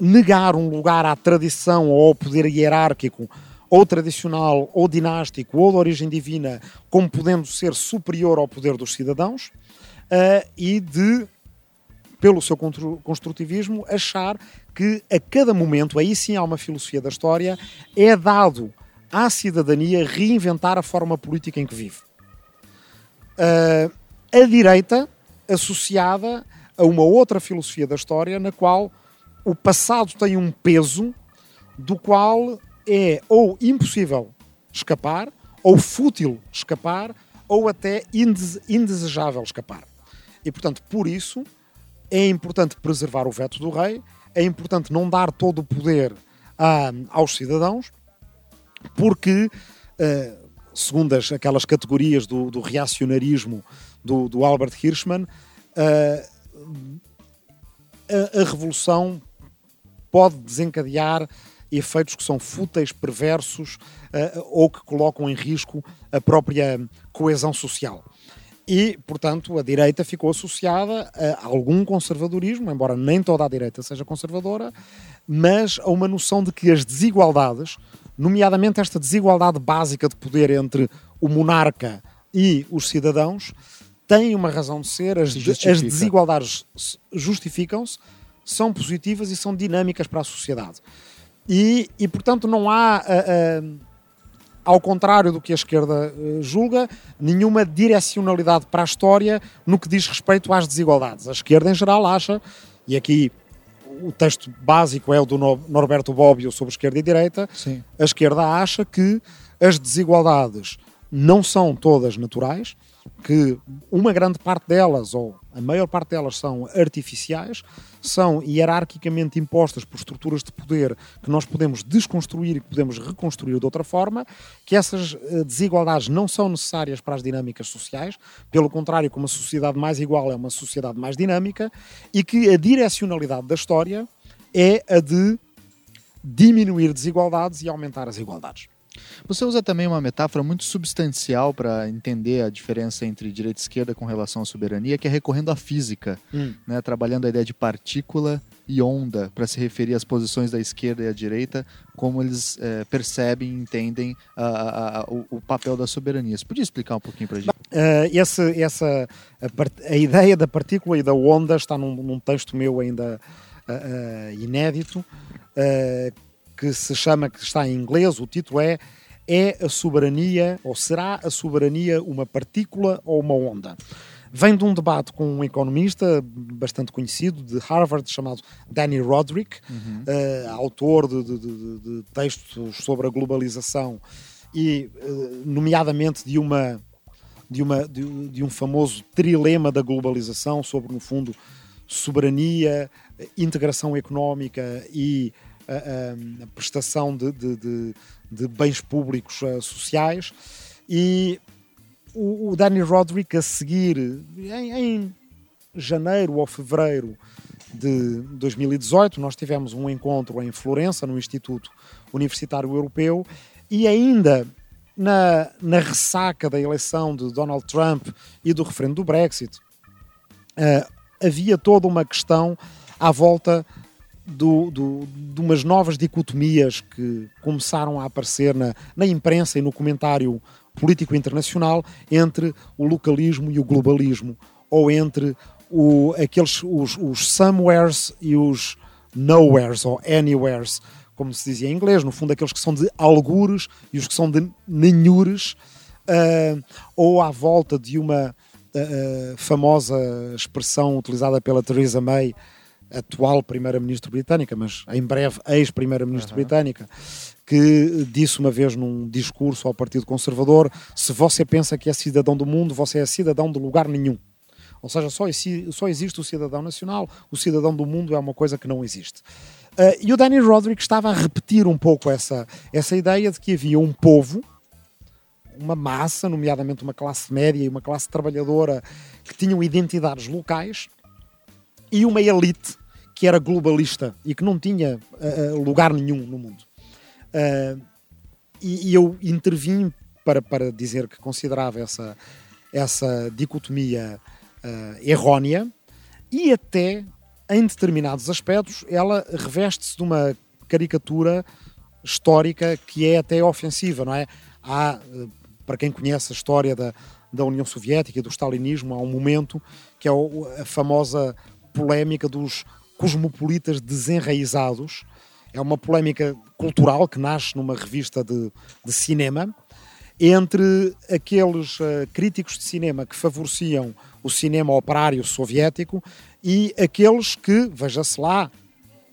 negar um lugar à tradição ou ao poder hierárquico, ou tradicional, ou dinástico, ou de origem divina, como podendo ser superior ao poder dos cidadãos, e de pelo seu construtivismo, achar que a cada momento, aí sim há uma filosofia da história, é dado à cidadania reinventar a forma política em que vive. Uh, a direita, associada a uma outra filosofia da história, na qual o passado tem um peso do qual é ou impossível escapar, ou fútil escapar, ou até indesejável escapar. E, portanto, por isso, é importante preservar o veto do rei, é importante não dar todo o poder a, aos cidadãos, porque, uh, segundo as, aquelas categorias do, do reacionarismo do, do, Albert Hirschman, uh, a, a revolução pode desencadear efeitos que são fúteis, perversos uh, ou que colocam em risco a própria coesão social e, portanto, a direita ficou associada a algum conservadorismo, embora nem toda a direita seja conservadora, mas a uma noção de que as desigualdades, nomeadamente esta desigualdade básica de poder entre o monarca e os cidadãos, têm uma razão de ser, as, as desigualdades justificam-se, são positivas e são dinâmicas para a sociedade. E, e portanto, não há. Uh, uh, ao contrário do que a esquerda uh, julga, nenhuma direcionalidade para a história no que diz respeito às desigualdades. A esquerda, em geral, acha, e aqui o texto básico é o do Norberto Bobbio sobre esquerda e direita, Sim. a esquerda acha que as desigualdades não são todas naturais, que uma grande parte delas, ou a maior parte delas, são artificiais, são hierarquicamente impostas por estruturas de poder que nós podemos desconstruir e que podemos reconstruir de outra forma, que essas eh, desigualdades não são necessárias para as dinâmicas sociais, pelo contrário, que uma sociedade mais igual é uma sociedade mais dinâmica, e que a direcionalidade da história é a de diminuir desigualdades e aumentar as igualdades. Você usa também uma metáfora muito substancial para entender a diferença entre direita e esquerda com relação à soberania, que é recorrendo à física, hum. né, trabalhando a ideia de partícula e onda para se referir às posições da esquerda e da direita, como eles é, percebem e entendem a, a, a, o, o, papel da soberania. Você podia explicar um pouquinho para a gente? Uh, esse, essa, a, ideia da partícula e da onda está num, num texto meu ainda uh, uh, inédito, que se chama, que está em inglês, o título é É a soberania, ou será a soberania uma partícula ou uma onda? Vem de um debate com um economista bastante conhecido de Harvard chamado Danny Roderick, uhum. uh, autor de, de, de, de, textos sobre a globalização e, uh, nomeadamente, de uma de, uma, de, de, um famoso trilema da globalização sobre, no fundo, soberania, integração económica e a, a, prestação de, de, de, bens públicos uh, sociais. E o, o Danny Roderick, a seguir, em, em janeiro ou fevereiro de 2018, nós tivemos um encontro em Florença, no Instituto Universitário Europeu, e ainda na, na ressaca da eleição de Donald Trump e do referendo do Brexit, uh, havia toda uma questão à volta do, do, de umas novas dicotomias que começaram a aparecer na, na imprensa e no comentário político internacional entre o localismo e o globalismo, ou entre o, aqueles, os, os somewheres e os nowheres, ou anywheres, como se dizia em inglês, no fundo aqueles que são de algures e os que são de nenhures, uh, ou à volta de uma uh, famosa expressão utilizada pela Theresa May, atual primeira-ministra britânica, mas em breve ex-primeira-ministra uhum. britânica, que disse uma vez num discurso ao Partido Conservador: se você pensa que é cidadão do mundo, você é cidadão de lugar nenhum. Ou seja, só, só existe o cidadão nacional, o cidadão do mundo é uma coisa que não existe. Uh, e o Danny Roderick estava a repetir um pouco essa, essa ideia de que havia um povo, uma massa, nomeadamente uma classe média e uma classe trabalhadora, que tinham identidades locais, e uma elite que era globalista e que não tinha uh, lugar nenhum no mundo. Uh, e, e, eu intervim para, para dizer que considerava essa, essa dicotomia uh, errónea e até em determinados aspectos ela reveste-se de uma caricatura histórica que é até ofensiva, não é? Há, para quem conhece a história da, da União Soviética e do stalinismo, há um momento que é a famosa polémica dos cosmopolitas desenraizados. É uma polémica cultural que nasce numa revista de, de cinema entre aqueles uh, críticos de cinema que favoreciam o cinema operário soviético e aqueles que, veja-se lá,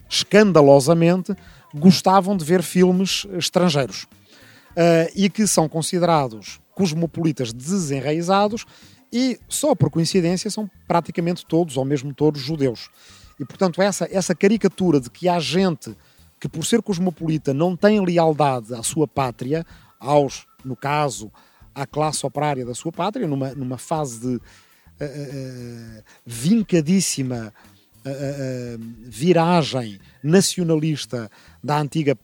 escandalosamente, gostavam de ver filmes estrangeiros uh, e que são considerados cosmopolitas desenraizados e, só por coincidência, são praticamente todos, ou mesmo todos, judeus. E, portanto, essa, essa caricatura de que há gente que, por ser cosmopolita, não tem lealdade à sua pátria, aos, no caso, à classe operária da sua pátria, numa, numa fase de uh, uh, vincadíssima uh, viragem nacionalista da antiga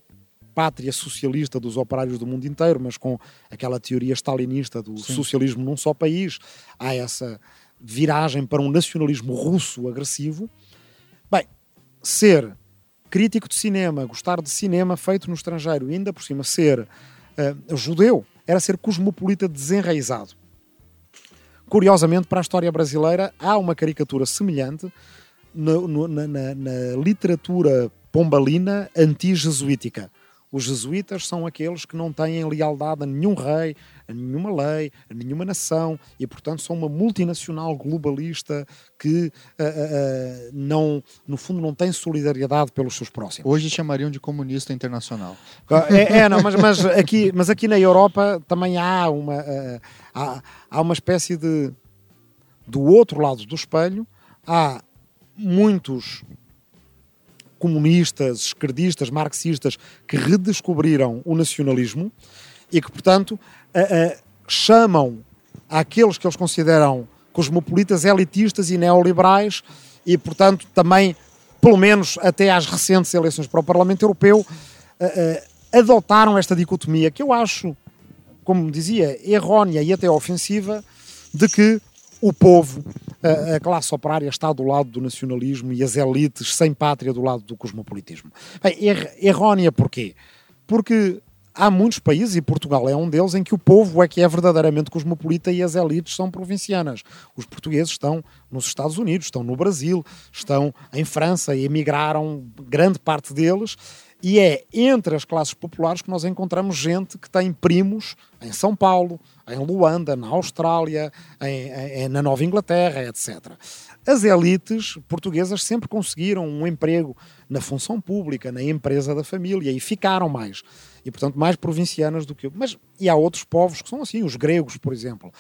pátria socialista dos operários do mundo inteiro, mas com aquela teoria stalinista do Sim. socialismo num só país, há essa viragem para um nacionalismo russo agressivo ser crítico de cinema, gostar de cinema feito no estrangeiro e ainda por cima ser uh, judeu, era ser cosmopolita desenraizado. Curiosamente, para a história brasileira, há uma caricatura semelhante na, na, na, na literatura pombalina anti-jesuítica. Os jesuítas são aqueles que não têm lealdade a nenhum rei, a nenhuma lei, a nenhuma nação e, portanto, são uma multinacional globalista que, uh, uh, não, no fundo, não tem solidariedade pelos seus próximos. Hoje chamariam de comunista internacional. É, é não, mas, mas, aqui, mas aqui na Europa também há uma, há, há uma espécie de. Do outro lado do espelho, há muitos comunistas, esquerdistas, marxistas que redescobriram o nacionalismo e que, portanto, a, a, chamam aqueles que eles consideram cosmopolitas, elitistas e neoliberais e, portanto, também, pelo menos até às recentes eleições para o Parlamento Europeu, a, adotaram esta dicotomia que eu acho, como dizia, errónea e até ofensiva, de que o povo, a, classe operária está do lado do nacionalismo e as elites sem pátria do lado do cosmopolitismo. Bem, er, errónea porquê? Porque há muitos países, e Portugal é um deles, em que o povo é que é verdadeiramente cosmopolita e as elites são provincianas. Os portugueses estão nos Estados Unidos, estão no Brasil, estão em França e emigraram grande parte deles e é entre as classes populares que nós encontramos gente que tem primos em São Paulo, em Luanda, na Austrália, em, em, na Nova Inglaterra, etc. As elites portuguesas sempre conseguiram um emprego na função pública, na empresa da família e ficaram mais. E, portanto, mais provincianas do que. Mas e há outros povos que são assim, os gregos, por exemplo.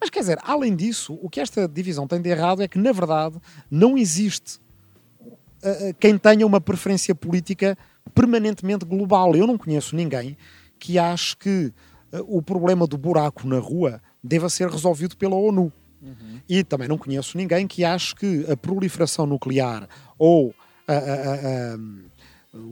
Mas quer dizer, além disso, o que esta divisão tem de errado é que, na verdade, não existe uh, quem tenha uma preferência política permanentemente global. Eu não conheço ninguém que ache que uh, o problema do buraco na rua deva ser resolvido pela ONU. Uhum. E também não conheço ninguém que ache que a proliferação nuclear ou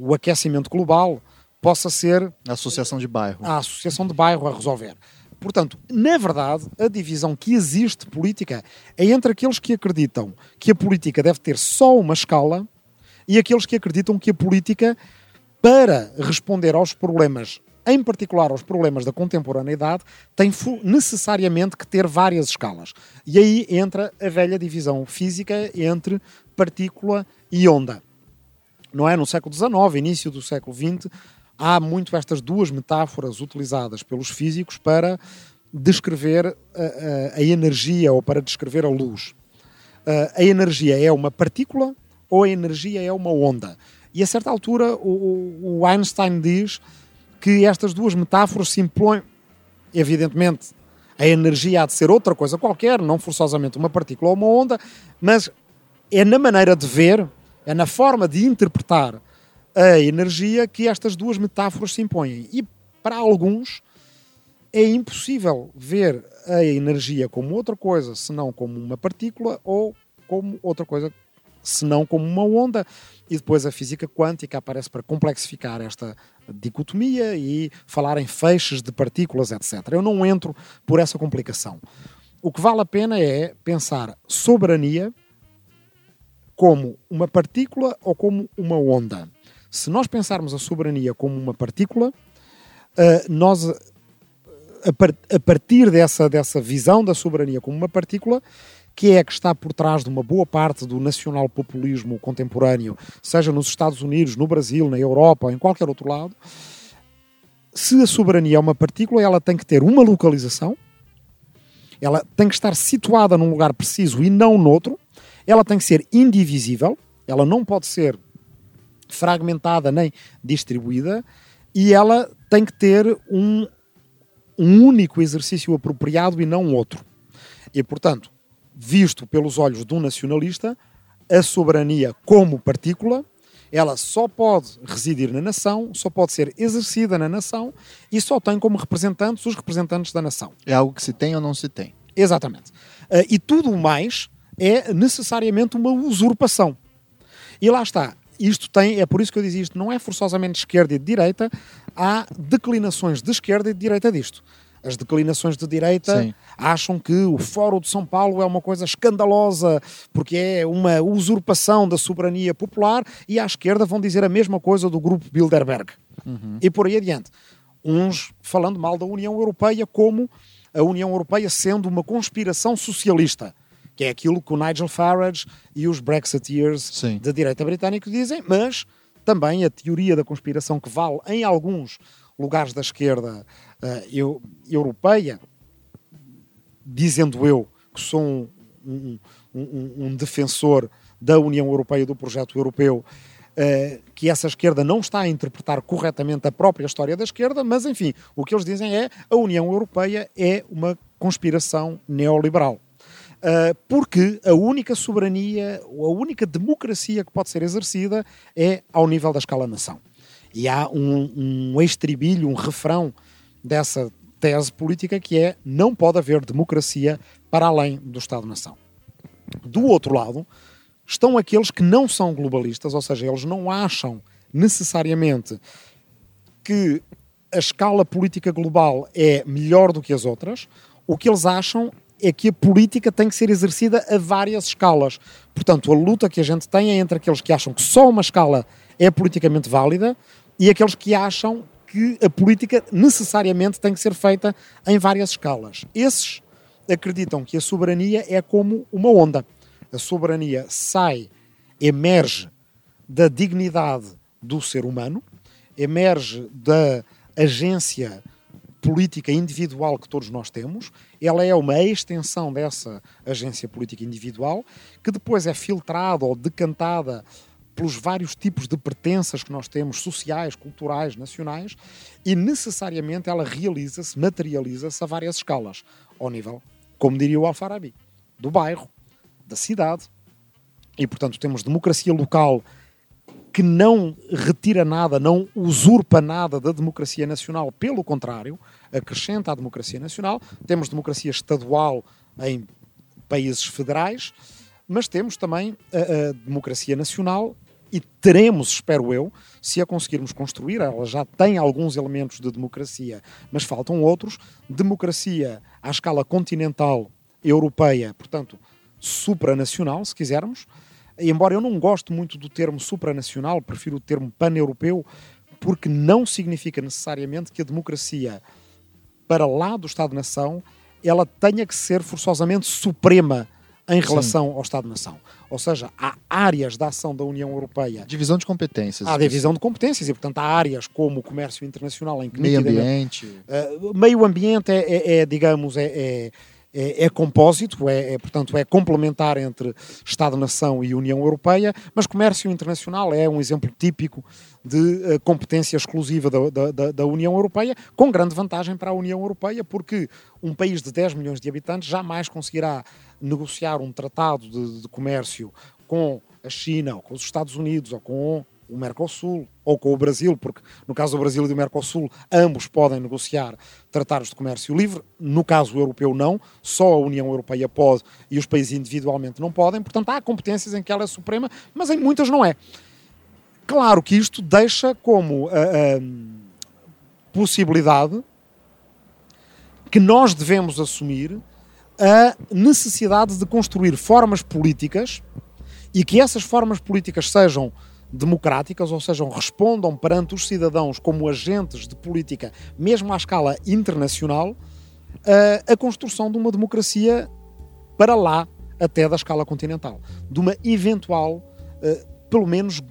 o aquecimento global possa ser a associação de bairro. A associação de bairro a resolver. Portanto, na verdade, a divisão que existe política é entre aqueles que acreditam que a política deve ter só uma escala e aqueles que acreditam que a política para responder aos problemas, em particular aos problemas da contemporaneidade, tem necessariamente que ter várias escalas. E aí entra a velha divisão física entre partícula e onda. Não é? No século XIX, início do século XX, há muito estas duas metáforas utilizadas pelos físicos para descrever a, a, a einnergia ou para descrever a luz. A energia é uma partícula ou a energia é uma onda. E a certa altura o, o Einstein diz que estas duas metáforas se impõem, evidentemente, a energia há de ser outra coisa qualquer, não forçosamente uma partícula ou uma onda, mas é na maneira de ver, é na forma de interpretar a energia que estas duas metáforas se impõem. E para alguns é impossível ver a energia como outra coisa, senão como uma partícula ou como outra coisa, senão como uma onda e depois a física quântica aparece para complexificar esta dicotomia e falar em feixes de partículas, etc. Eu não entro por essa complicação. O que vale a pena é pensar soberania como uma partícula ou como uma onda. Se nós pensarmos a soberania como uma partícula, uh, nós, a, partir dessa, dessa visão da soberania como uma partícula, que é que está por trás de uma boa parte do nacional-populismo contemporâneo, seja nos Estados Unidos, no Brasil, na Europa em qualquer outro lado, se a soberania é uma partícula, ela tem que ter uma localização, ela tem que estar situada num lugar preciso e não noutro, ela tem que ser indivisível, ela não pode ser fragmentada nem distribuída, e ela tem que ter um, um único exercício apropriado e não outro. E, portanto, visto pelos olhos de um nacionalista, a soberania como partícula, ela só pode residir na nação, só pode ser exercida na nação e só tem como representantes os representantes da nação. É algo que se tem ou não se tem. Exatamente. Uh, e tudo o mais é necessariamente uma usurpação. E lá está. Isto tem, é por isso que eu dizia isto, não é forçosamente de esquerda e de direita, há declinações de esquerda e de direita disto as declinações de direita Sim. acham que o Fórum de São Paulo é uma coisa escandalosa porque é uma usurpação da soberania popular e à esquerda vão dizer a mesma coisa do grupo Bilderberg. Uhum. E por aí adiante. Uns falando mal da União Europeia como a União Europeia sendo uma conspiração socialista que é aquilo que o Nigel Farage e os Brexiteers Sim. da direita britânica dizem, mas também a teoria da conspiração que vale em alguns lugares da esquerda eu, europeia, dizendo eu que sou um, um, um, um, defensor da União Europeia, do projeto europeu, uh, que essa esquerda não está a interpretar corretamente a própria história da esquerda, mas enfim, o que eles dizem é a União Europeia é uma conspiração neoliberal. Uh, porque a única soberania, a única democracia que pode ser exercida é ao nível da escala-nação. E há um, um estribilho, um refrão dessa tese política que é não pode haver democracia para além do Estado-nação. Do outro lado, estão aqueles que não são globalistas, ou seja, eles não acham necessariamente que a escala política global é melhor do que as outras, o que eles acham é que a política tem que ser exercida a várias escalas. Portanto, a luta que a gente tem é entre aqueles que acham que só uma escala é politicamente válida e aqueles que acham que a política necessariamente tem que ser feita em várias escalas. Esses acreditam que a soberania é como uma onda. A soberania sai, emerge da dignidade do ser humano, emerge da agência política individual que todos nós temos, ela é uma extensão dessa agência política individual que depois é filtrada ou decantada pelos vários tipos de pertenças que nós temos, sociais, culturais, nacionais, e necessariamente ela realiza-se, materializa-se a várias escalas. Ao nível, como diria o Alfarabi, do bairro, da cidade. E, portanto, temos democracia local que não retira nada, não usurpa nada da democracia nacional, pelo contrário, acrescenta à democracia nacional. Temos democracia estadual em países federais, mas temos também a, a democracia nacional e teremos, espero eu, se a conseguirmos construir, ela já tem alguns elementos de democracia, mas faltam outros, democracia à escala continental europeia, portanto, supranacional, se quisermos, embora eu não goste muito do termo supranacional, prefiro o termo pan-europeu, porque não significa necessariamente que a democracia para lá do Estado-nação ela tenha que ser forçosamente suprema em relação Sim. ao Estado-nação. Ou seja, há áreas da ação da União Europeia. Divisão de competências. Há divisão de competências e, portanto, há áreas como o comércio internacional em que. Meio ambiente. Uh, meio ambiente é, é, é digamos, é, é é, compósito, é, é, portanto, é complementar entre Estado-nação e União Europeia, mas comércio internacional é um exemplo típico de uh, competência exclusiva da, da, da, União Europeia, com grande vantagem para a União Europeia, porque um país de 10 milhões de habitantes jamais conseguirá negociar um tratado de, de comércio com a China, ou com os Estados Unidos, ou com o Mercosul ou com o Brasil, porque no caso do Brasil e do Mercosul, ambos podem negociar tratados de comércio livre. No caso europeu, não. Só a União Europeia pode e os países individualmente não podem. Portanto, há competências em que ela é suprema, mas em muitas não é. Claro que isto deixa como a, a possibilidade que nós devemos assumir a necessidade de construir formas políticas e que essas formas políticas sejam democráticas, ou seja, respondam perante os cidadãos como agentes de política, mesmo à escala internacional, a, a construção de uma democracia para lá até da escala continental, de uma eventual, uh, pelo menos,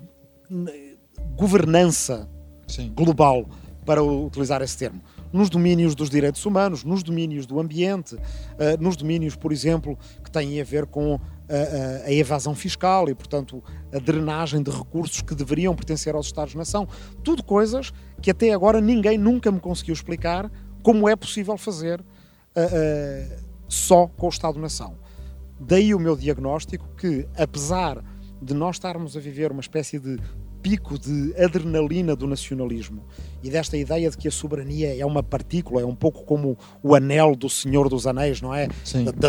governança Sim. global, para utilizar esse termo nos domínios dos direitos humanos, nos domínios do ambiente, uh, nos domínios, por exemplo, que têm a ver com a, evasão fiscal e, portanto, a drenagem de recursos que deveriam pertencer aos Estados-nação. Tudo coisas que até agora ninguém nunca me conseguiu explicar como é possível fazer uh, uh, só com o Estado-nação. Daí o meu diagnóstico que, apesar de nós estarmos a viver uma espécie de pico de adrenalina do nacionalismo e desta ideia de que a soberania é uma partícula, é um pouco como o anel do Senhor dos Anéis, não é?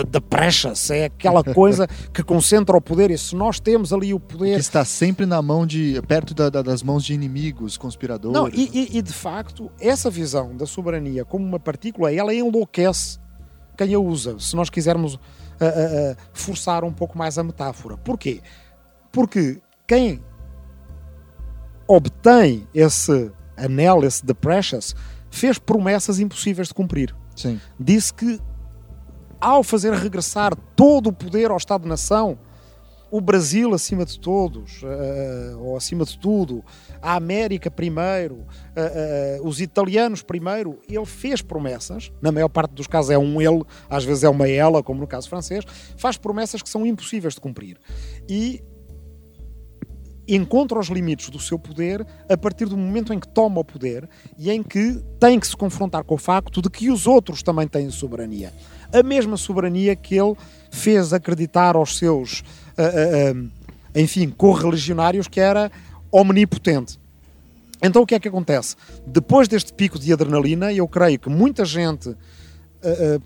Da precious, é aquela coisa que concentra o poder e se nós temos ali o poder... Que está sempre na mão de, perto da, da, das mãos de inimigos, conspiradores. Não, e, e, e de facto, essa visão da soberania como uma partícula, ela enlouquece quem a usa, se nós quisermos uh, uh, uh, forçar um pouco mais a metáfora. Porquê? Porque quem obtém esse anel, esse The Precious, fez promessas impossíveis de cumprir. Sim. Disse que ao fazer regressar todo o poder ao Estado-nação, o Brasil acima de todos, uh, ou acima de tudo, a América primeiro, uh, uh, os italianos primeiro, ele fez promessas, na maior parte dos casos é um ele, às vezes é uma ela, como no caso francês, faz promessas que são impossíveis de cumprir. E encontra os limites do seu poder a partir do momento em que toma o poder e em que tem que se confrontar com o facto de que os outros também têm soberania. A mesma soberania que ele fez acreditar aos seus, uh, uh, uh, enfim, correligionários que era omnipotente. Então o que é que acontece? Depois deste pico de adrenalina, eu creio que muita gente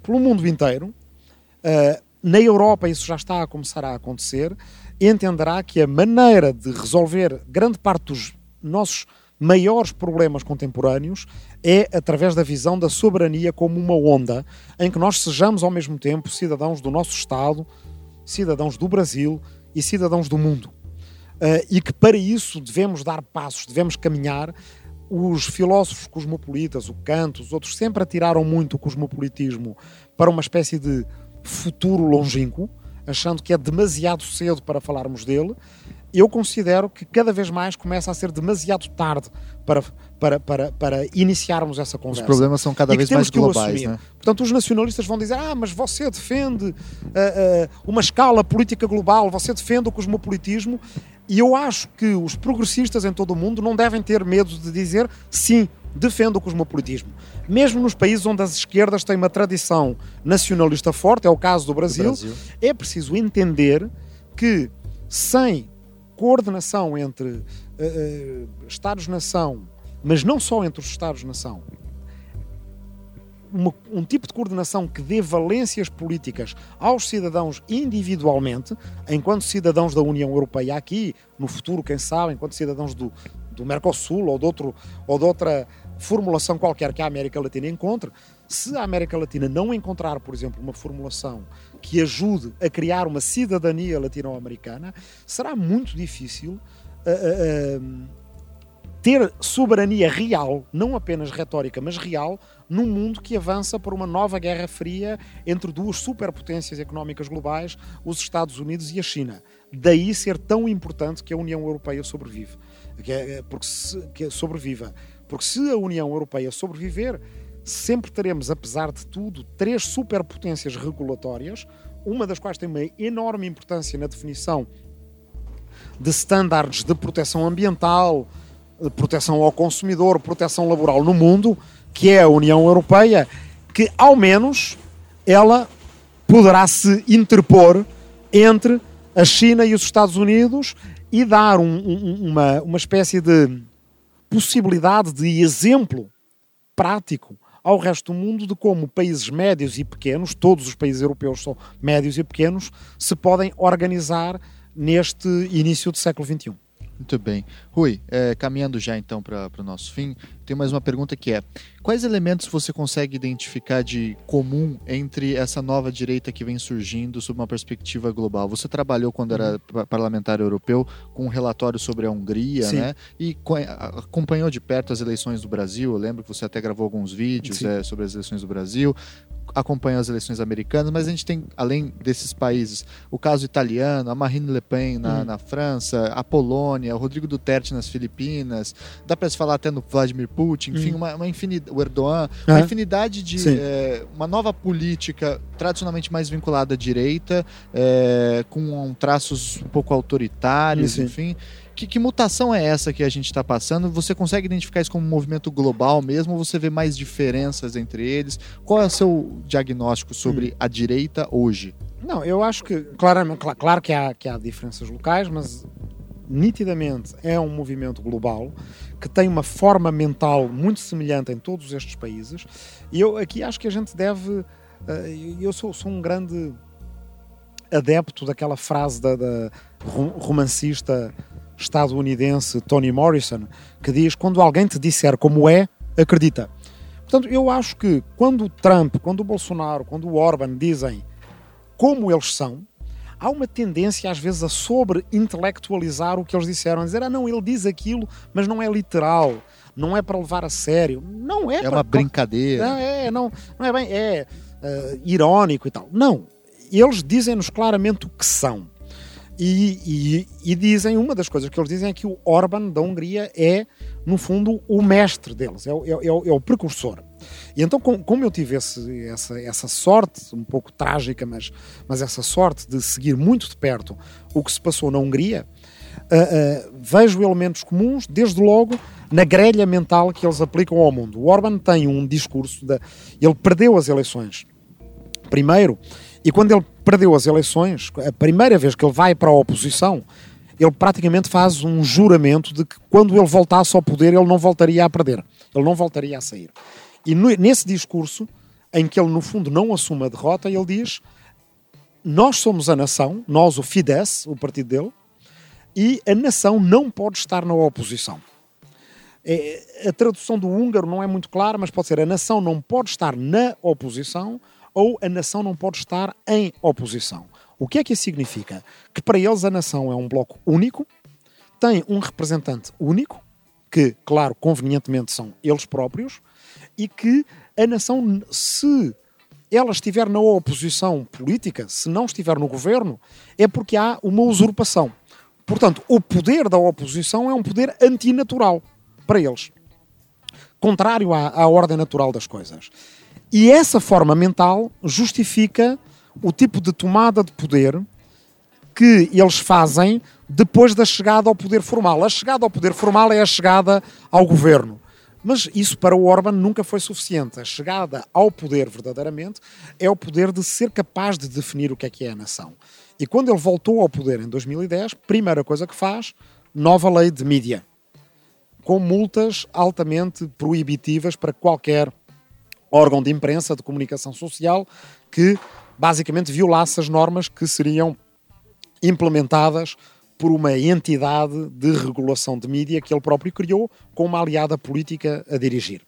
pelo mundo inteiro, na Europa isso já está a começar a acontecer, entenderá que a maneira de resolver grande parte dos nossos maiores problemas contemporâneos é através da visão da soberania como uma onda em que nós sejamos ao mesmo tempo cidadãos do nosso Estado, cidadãos do Brasil e cidadãos do mundo. Uh, e que para isso devemos dar passos, devemos caminhar. Os filósofos cosmopolitas, o Kant, os outros, sempre atiraram muito o cosmopolitismo para uma espécie de futuro longínquo, achando que é demasiado cedo para falarmos dele eu considero que cada vez mais começa a ser demasiado tarde para, para, para, para iniciarmos essa conversa. Os problemas são cada vez mais globais. Né? Portanto, os nacionalistas vão dizer: ah, mas você defende uh, uh, uma escala política global, você defende o cosmopolitismo. E eu acho que os progressistas em todo o mundo não devem ter medo de dizer sim, defendo o cosmopolitismo. Mesmo nos países onde as esquerdas têm uma tradição nacionalista forte, é o caso do Brasil, do Brasil. é preciso entender que sem coordenação entre uh, uh, Estados-nação, mas não só entre os Estados-nação, um tipo de coordenação que dê valências políticas aos cidadãos individualmente, enquanto cidadãos da União Europeia aqui, no futuro, quem sabe, enquanto cidadãos do, do Mercosul ou de, outro, ou de outra formulação qualquer que a América Latina encontre, se a América Latina não encontrar, por exemplo, uma formulação que ajude a criar uma cidadania latino-americana, será muito difícil uh, uh, ter soberania real, não apenas retórica, mas real, num mundo que avança por uma nova guerra fria entre duas superpotências económicas globais, os Estados Unidos e a China. Daí ser tão importante que a União Europeia sobrevive, é, porque sobreviva. Porque se a União Europeia sobreviver, sempre teremos, apesar de tudo, três superpotências regulatórias, uma das quais tem uma enorme importância na definição de estándares de proteção ambiental, de proteção ao consumidor, proteção laboral no mundo, que é a União Europeia, que ao menos ela poderá se interpor entre a China e os Estados Unidos e dar um, um, uma, uma espécie de possibilidade de exemplo prático ao resto do mundo de como países médios e pequenos, todos os países europeus são médios e pequenos, se podem organizar neste início do século XXI. Muito bem. Rui, é, caminhando já então para o nosso fim, tem mais uma pergunta que é: quais elementos você consegue identificar de comum entre essa nova direita que vem surgindo sob uma perspectiva global? Você trabalhou quando era uhum. parlamentar europeu com um relatório sobre a Hungria, Sim. né? E acompanhou de perto as eleições do Brasil. Eu lembro que você até gravou alguns vídeos é, sobre as eleições do Brasil acompanha as eleições americanas, mas a gente tem, além desses países, o caso italiano, a Marine Le Pen na, hum. na França, a Polônia, o Rodrigo Duterte nas Filipinas, dá para se falar até no Vladimir Putin, enfim, hum. uma, uma infinidade, o Erdogan, é. uma infinidade de. É, uma nova política tradicionalmente mais vinculada à direita, é, com traços um pouco autoritários, enfim. Que, que, mutação é essa que a gente está passando? Você consegue identificar isso como um movimento global mesmo? Ou você vê mais diferenças entre eles? Qual é o seu diagnóstico sobre hum. a direita hoje? Não, eu acho que, claramente, claro que há, que há diferenças locais, mas nitidamente é um movimento global que tem uma forma mental muito semelhante em todos estes países. E eu aqui acho que a gente deve. Eh, eu sou, sou um grande adepto daquela frase da, da romancista estadunidense Toni Morrison, que diz: quando alguém te disser como é, acredita. Portanto, eu acho que quando o Trump, quando o Bolsonaro, quando o Orban dizem como eles são, há uma tendência às vezes a sobre-intelectualizar o que eles disseram, a dizer, ah não, ele diz aquilo, mas não é literal, não é para levar a sério, não é. É para... uma brincadeira. Não é, não, não é bem, é uh, irónico e tal. Não, eles dizem-nos claramente o que são. E, e, e, dizem, uma das coisas que eles dizem é que o Orban da Hungria é, no fundo, o mestre deles, é, é, é, o, é o, precursor. E então, com, como eu tive esse, essa, essa sorte, um pouco trágica, mas, mas essa sorte de seguir muito de perto o que se passou na Hungria, uh, uh, vejo elementos comuns, desde logo, na grelha mental que eles aplicam ao mundo. O Orban tem um discurso, ele perdeu as eleições. Primeiro, e quando ele perdeu as eleições, a primeira vez que ele vai para a oposição, ele praticamente faz um juramento de que quando ele voltasse ao poder, ele não voltaria a perder, ele não voltaria a sair. E nesse discurso, em que ele no fundo não assume a derrota, ele diz: Nós somos a nação, nós, o Fidesz, o partido dele, e a nação não pode estar na oposição. É, a tradução do húngaro não é muito clara, mas pode ser a nação não pode estar na oposição ou a nação não pode estar em oposição. O que é que isso significa? Que para eles a nação é um bloco único, tem um representante único, que, claro, convenientemente são eles próprios, e que a nação, se ela estiver na oposição política, se não estiver no governo, é porque há uma usurpação. Portanto, o poder da oposição é um poder antinatural para eles, contrário à, à ordem natural das coisas. E essa forma mental justifica o tipo de tomada de poder que eles fazem depois da chegada ao poder formal. A chegada ao poder formal é a chegada ao governo. Mas isso para o Orban nunca foi suficiente. A chegada ao poder, verdadeiramente, é o poder de ser capaz de definir o que é que é a nação. E quando ele voltou ao poder em 2010, primeira coisa que faz, nova lei de mídia, com multas altamente proibitivas para qualquer órgão de imprensa, de comunicação social, que basicamente violasse as normas que seriam implementadas por uma entidade de regulação de mídia que ele próprio criou, com uma aliada política a dirigir.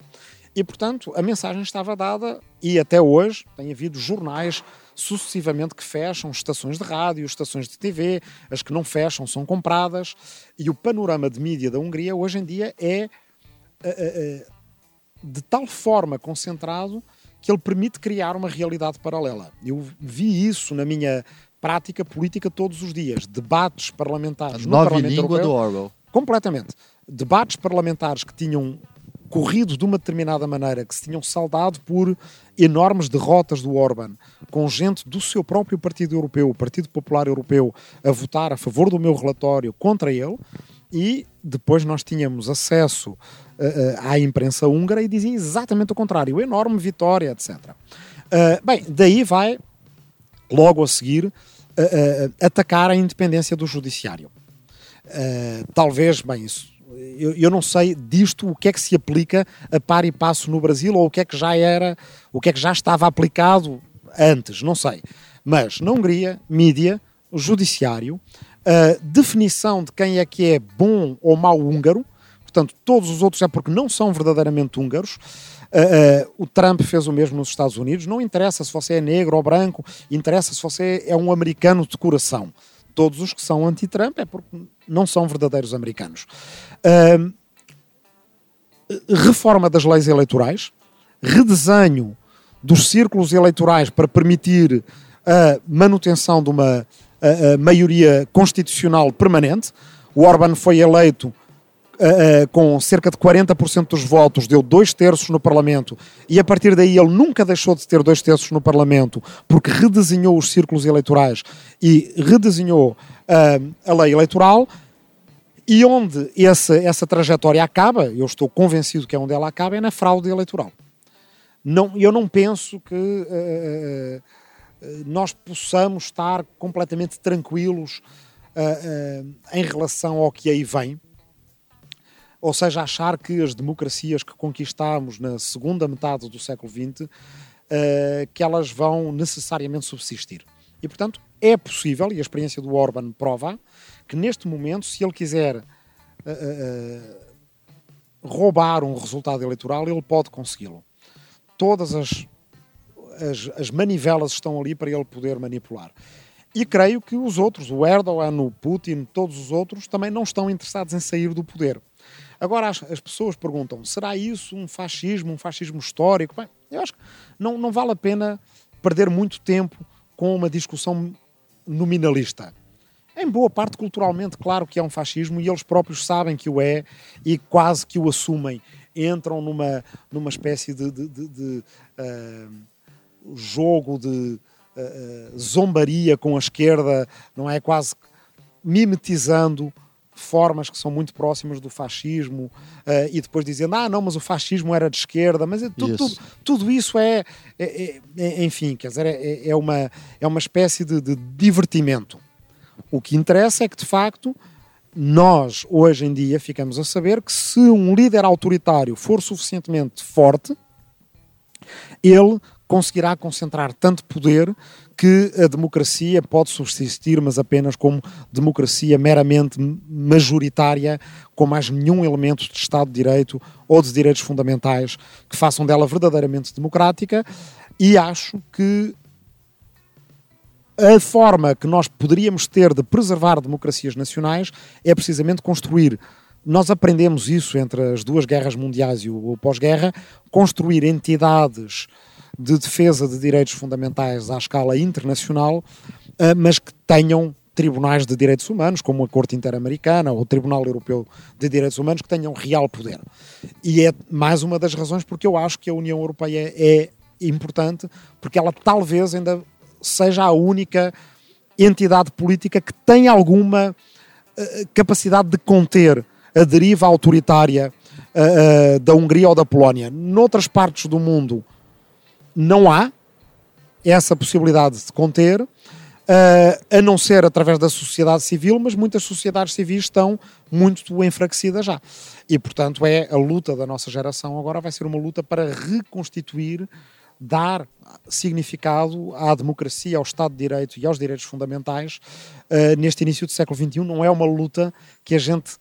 E, portanto, a mensagem estava dada e até hoje tem havido jornais sucessivamente que fecham, estações de rádio, estações de TV, as que não fecham são compradas e o panorama de mídia da Hungria hoje em dia é uh, de tal forma concentrado que ele permite criar uma realidade paralela. Eu vi isso na minha prática política todos os dias. Debates parlamentares a no nova Parlamento língua Europeu. do Orwell. Completamente. Debates parlamentares que tinham corrido de uma determinada maneira, que se tinham saldado por enormes derrotas do Orban, com gente do seu próprio Partido Europeu, o Partido Popular Europeu, a votar a favor do meu relatório contra ele, e depois nós tínhamos acesso uh, uh, à imprensa húngara e diziam exatamente o contrário, enorme vitória, etc. Uh, bem, daí vai, logo a seguir, atacar a independência do judiciário. talvez, bem, isso eu, eu, não sei disto o que é que se aplica a par e passo no Brasil ou o que é que já era, o que é que já estava aplicado antes, não sei. Mas na Hungria, mídia, judiciário, a definição de quem é que é bom ou mau húngaro, portanto, todos os outros é porque não são verdadeiramente húngaros. Uh, uh, o Trump fez o mesmo nos Estados Unidos. Não interessa se você é negro ou branco, interessa se você é um americano de coração. Todos os que são anti-Trump é porque não são verdadeiros americanos. Uh, reforma das leis eleitorais, redesenho dos círculos eleitorais para permitir a manutenção de uma a, maioria constitucional permanente. O Orban foi eleito Uh, com cerca de 40% dos votos, deu dois terços no Parlamento e a partir daí ele nunca deixou de ter dois terços no Parlamento porque redesenhou os círculos eleitorais e redesenhou uh, a lei eleitoral. E onde essa, essa trajetória acaba, eu estou convencido que é onde ela acaba, é na fraude eleitoral. Não, eu não penso que nós possamos estar completamente tranquilos em relação ao que aí vem ou seja, achar que as democracias que conquistámos na segunda metade do século XX, uh, que elas vão necessariamente subsistir. E, portanto, é possível, e a experiência do Orban prova, que neste momento, se ele quiser uh, uh, roubar um resultado eleitoral, ele pode consegui-lo. Todas as, as, as manivelas estão ali para ele poder manipular. E creio que os outros, o Erdogan, o Putin, todos os outros, também não estão interessados em sair do poder. Agora as, as, pessoas perguntam: será isso um fascismo, um fascismo histórico? Bem, eu acho que não, não vale a pena perder muito tempo com uma discussão nominalista. Em boa parte, culturalmente, claro que é um fascismo e eles próprios sabem que o é e quase que o assumem. Entram numa, numa espécie de, de, de, de uh, jogo de uh, zombaria com a esquerda, não é? Quase mimetizando formas que são muito próximas do fascismo uh, e depois dizendo, ah, não, mas o fascismo era de esquerda, mas é tudo, tudo, tudo, isso é, é, é, é, enfim, quer dizer, é, é, uma, é uma espécie de, de divertimento. O que interessa é que, de facto, nós, hoje em dia, ficamos a saber que se um líder autoritário for suficientemente forte, ele conseguirá concentrar tanto poder que a democracia pode subsistir, mas apenas como democracia meramente majoritária, com mais nenhum elemento de Estado de Direito ou de direitos fundamentais que façam dela verdadeiramente democrática. E acho que a forma que nós poderíamos ter de preservar democracias nacionais é precisamente construir. Nós aprendemos isso entre as duas guerras mundiais e o pós-guerra, construir entidades de defesa de direitos fundamentais à escala internacional, eh, mas que tenham tribunais de direitos humanos, como a Corte Interamericana ou o Tribunal Europeu de Direitos Humanos, que tenham real poder. E é mais uma das razões porque eu acho que a União Europeia é importante, porque ela talvez ainda seja a única entidade política que tem alguma uh, capacidade de conter a deriva autoritária uh, uh, da Hungria ou da Polónia. Noutras partes do mundo não há essa possibilidade de conter, uh, a não ser através da sociedade civil, mas muitas sociedades civis estão muito enfraquecidas já. E, portanto, é a luta da nossa geração agora vai ser uma luta para reconstituir, dar significado à democracia, ao Estado de Direito e aos direitos fundamentais uh, neste início do século XXI. Não é uma luta que a gente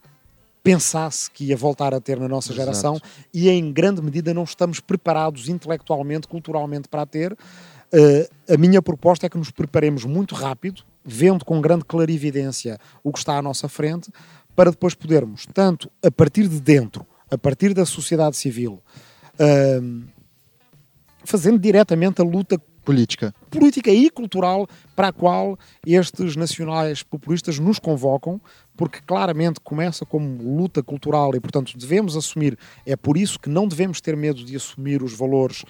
pensasse que ia voltar a ter na nossa Exato. geração e em grande medida não estamos preparados intelectualmente, culturalmente para a ter. Uh, a minha proposta é que nos preparemos muito rápido, vendo com grande clarividência o que está à nossa frente, para depois podermos, tanto a partir de dentro, a partir da sociedade civil, uh, fazendo diretamente a luta política. política e cultural para a qual estes nacionais populistas nos convocam, porque claramente começa como luta cultural e, portanto, devemos assumir. É por isso que não devemos ter medo de assumir os valores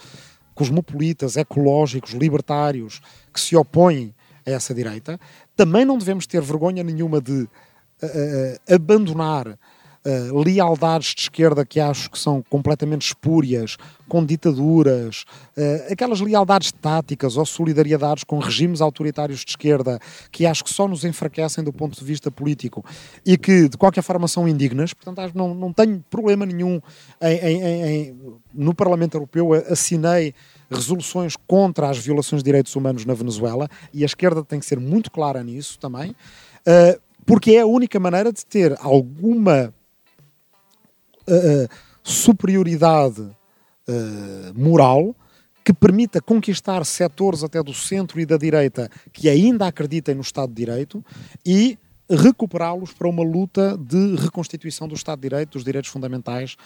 cosmopolitas, ecológicos, libertários que se opõem a essa direita. Também não devemos ter vergonha nenhuma de uh, abandonar uh, lealdades de esquerda que acho que são completamente espúrias, com ditaduras, uh, aquelas lealdades táticas ou solidariedades com regimes autoritários de esquerda que acho que só nos enfraquecem do ponto de vista político e que de qualquer forma são indignas. Portanto, não, não tenho problema nenhum em, em, em, no Parlamento Europeu. Assinei resoluções contra as violações de direitos humanos na Venezuela e a esquerda tem que ser muito clara nisso também. Uh, porque é a única maneira de ter alguma uh, superioridade uh, moral que permita conquistar setores até do centro e da direita que ainda acreditem no Estado de Direito e recuperá-los para uma luta de reconstituição do Estado de Direito, dos direitos fundamentais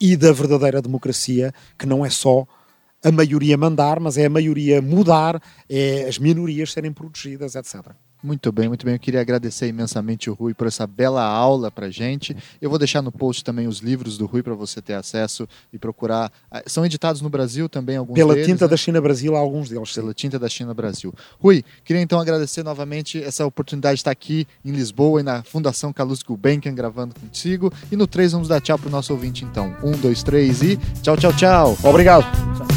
e da verdadeira democracia, que não é só a maioria mandar, mas é a maioria mudar, é as minorias serem protegidas, etc. Muito bem, muito bem. Eu queria agradecer imensamente o Rui por essa bela aula para gente. Eu vou deixar no post também os livros do Rui para você ter acesso e procurar. Ah, são editados no Brasil também alguns Pela deles, Tinta né? da China Brasil, alguns deles. Pela Tinta da China Brasil. Rui, queria então agradecer novamente essa oportunidade de estar aqui em Lisboa e na Fundação Carlos Gulbenkian gravando contigo. E no 3 vamos dar tchau para o nosso ouvinte então. Um, dois, três e tchau, tchau, tchau. Obrigado. Tchau.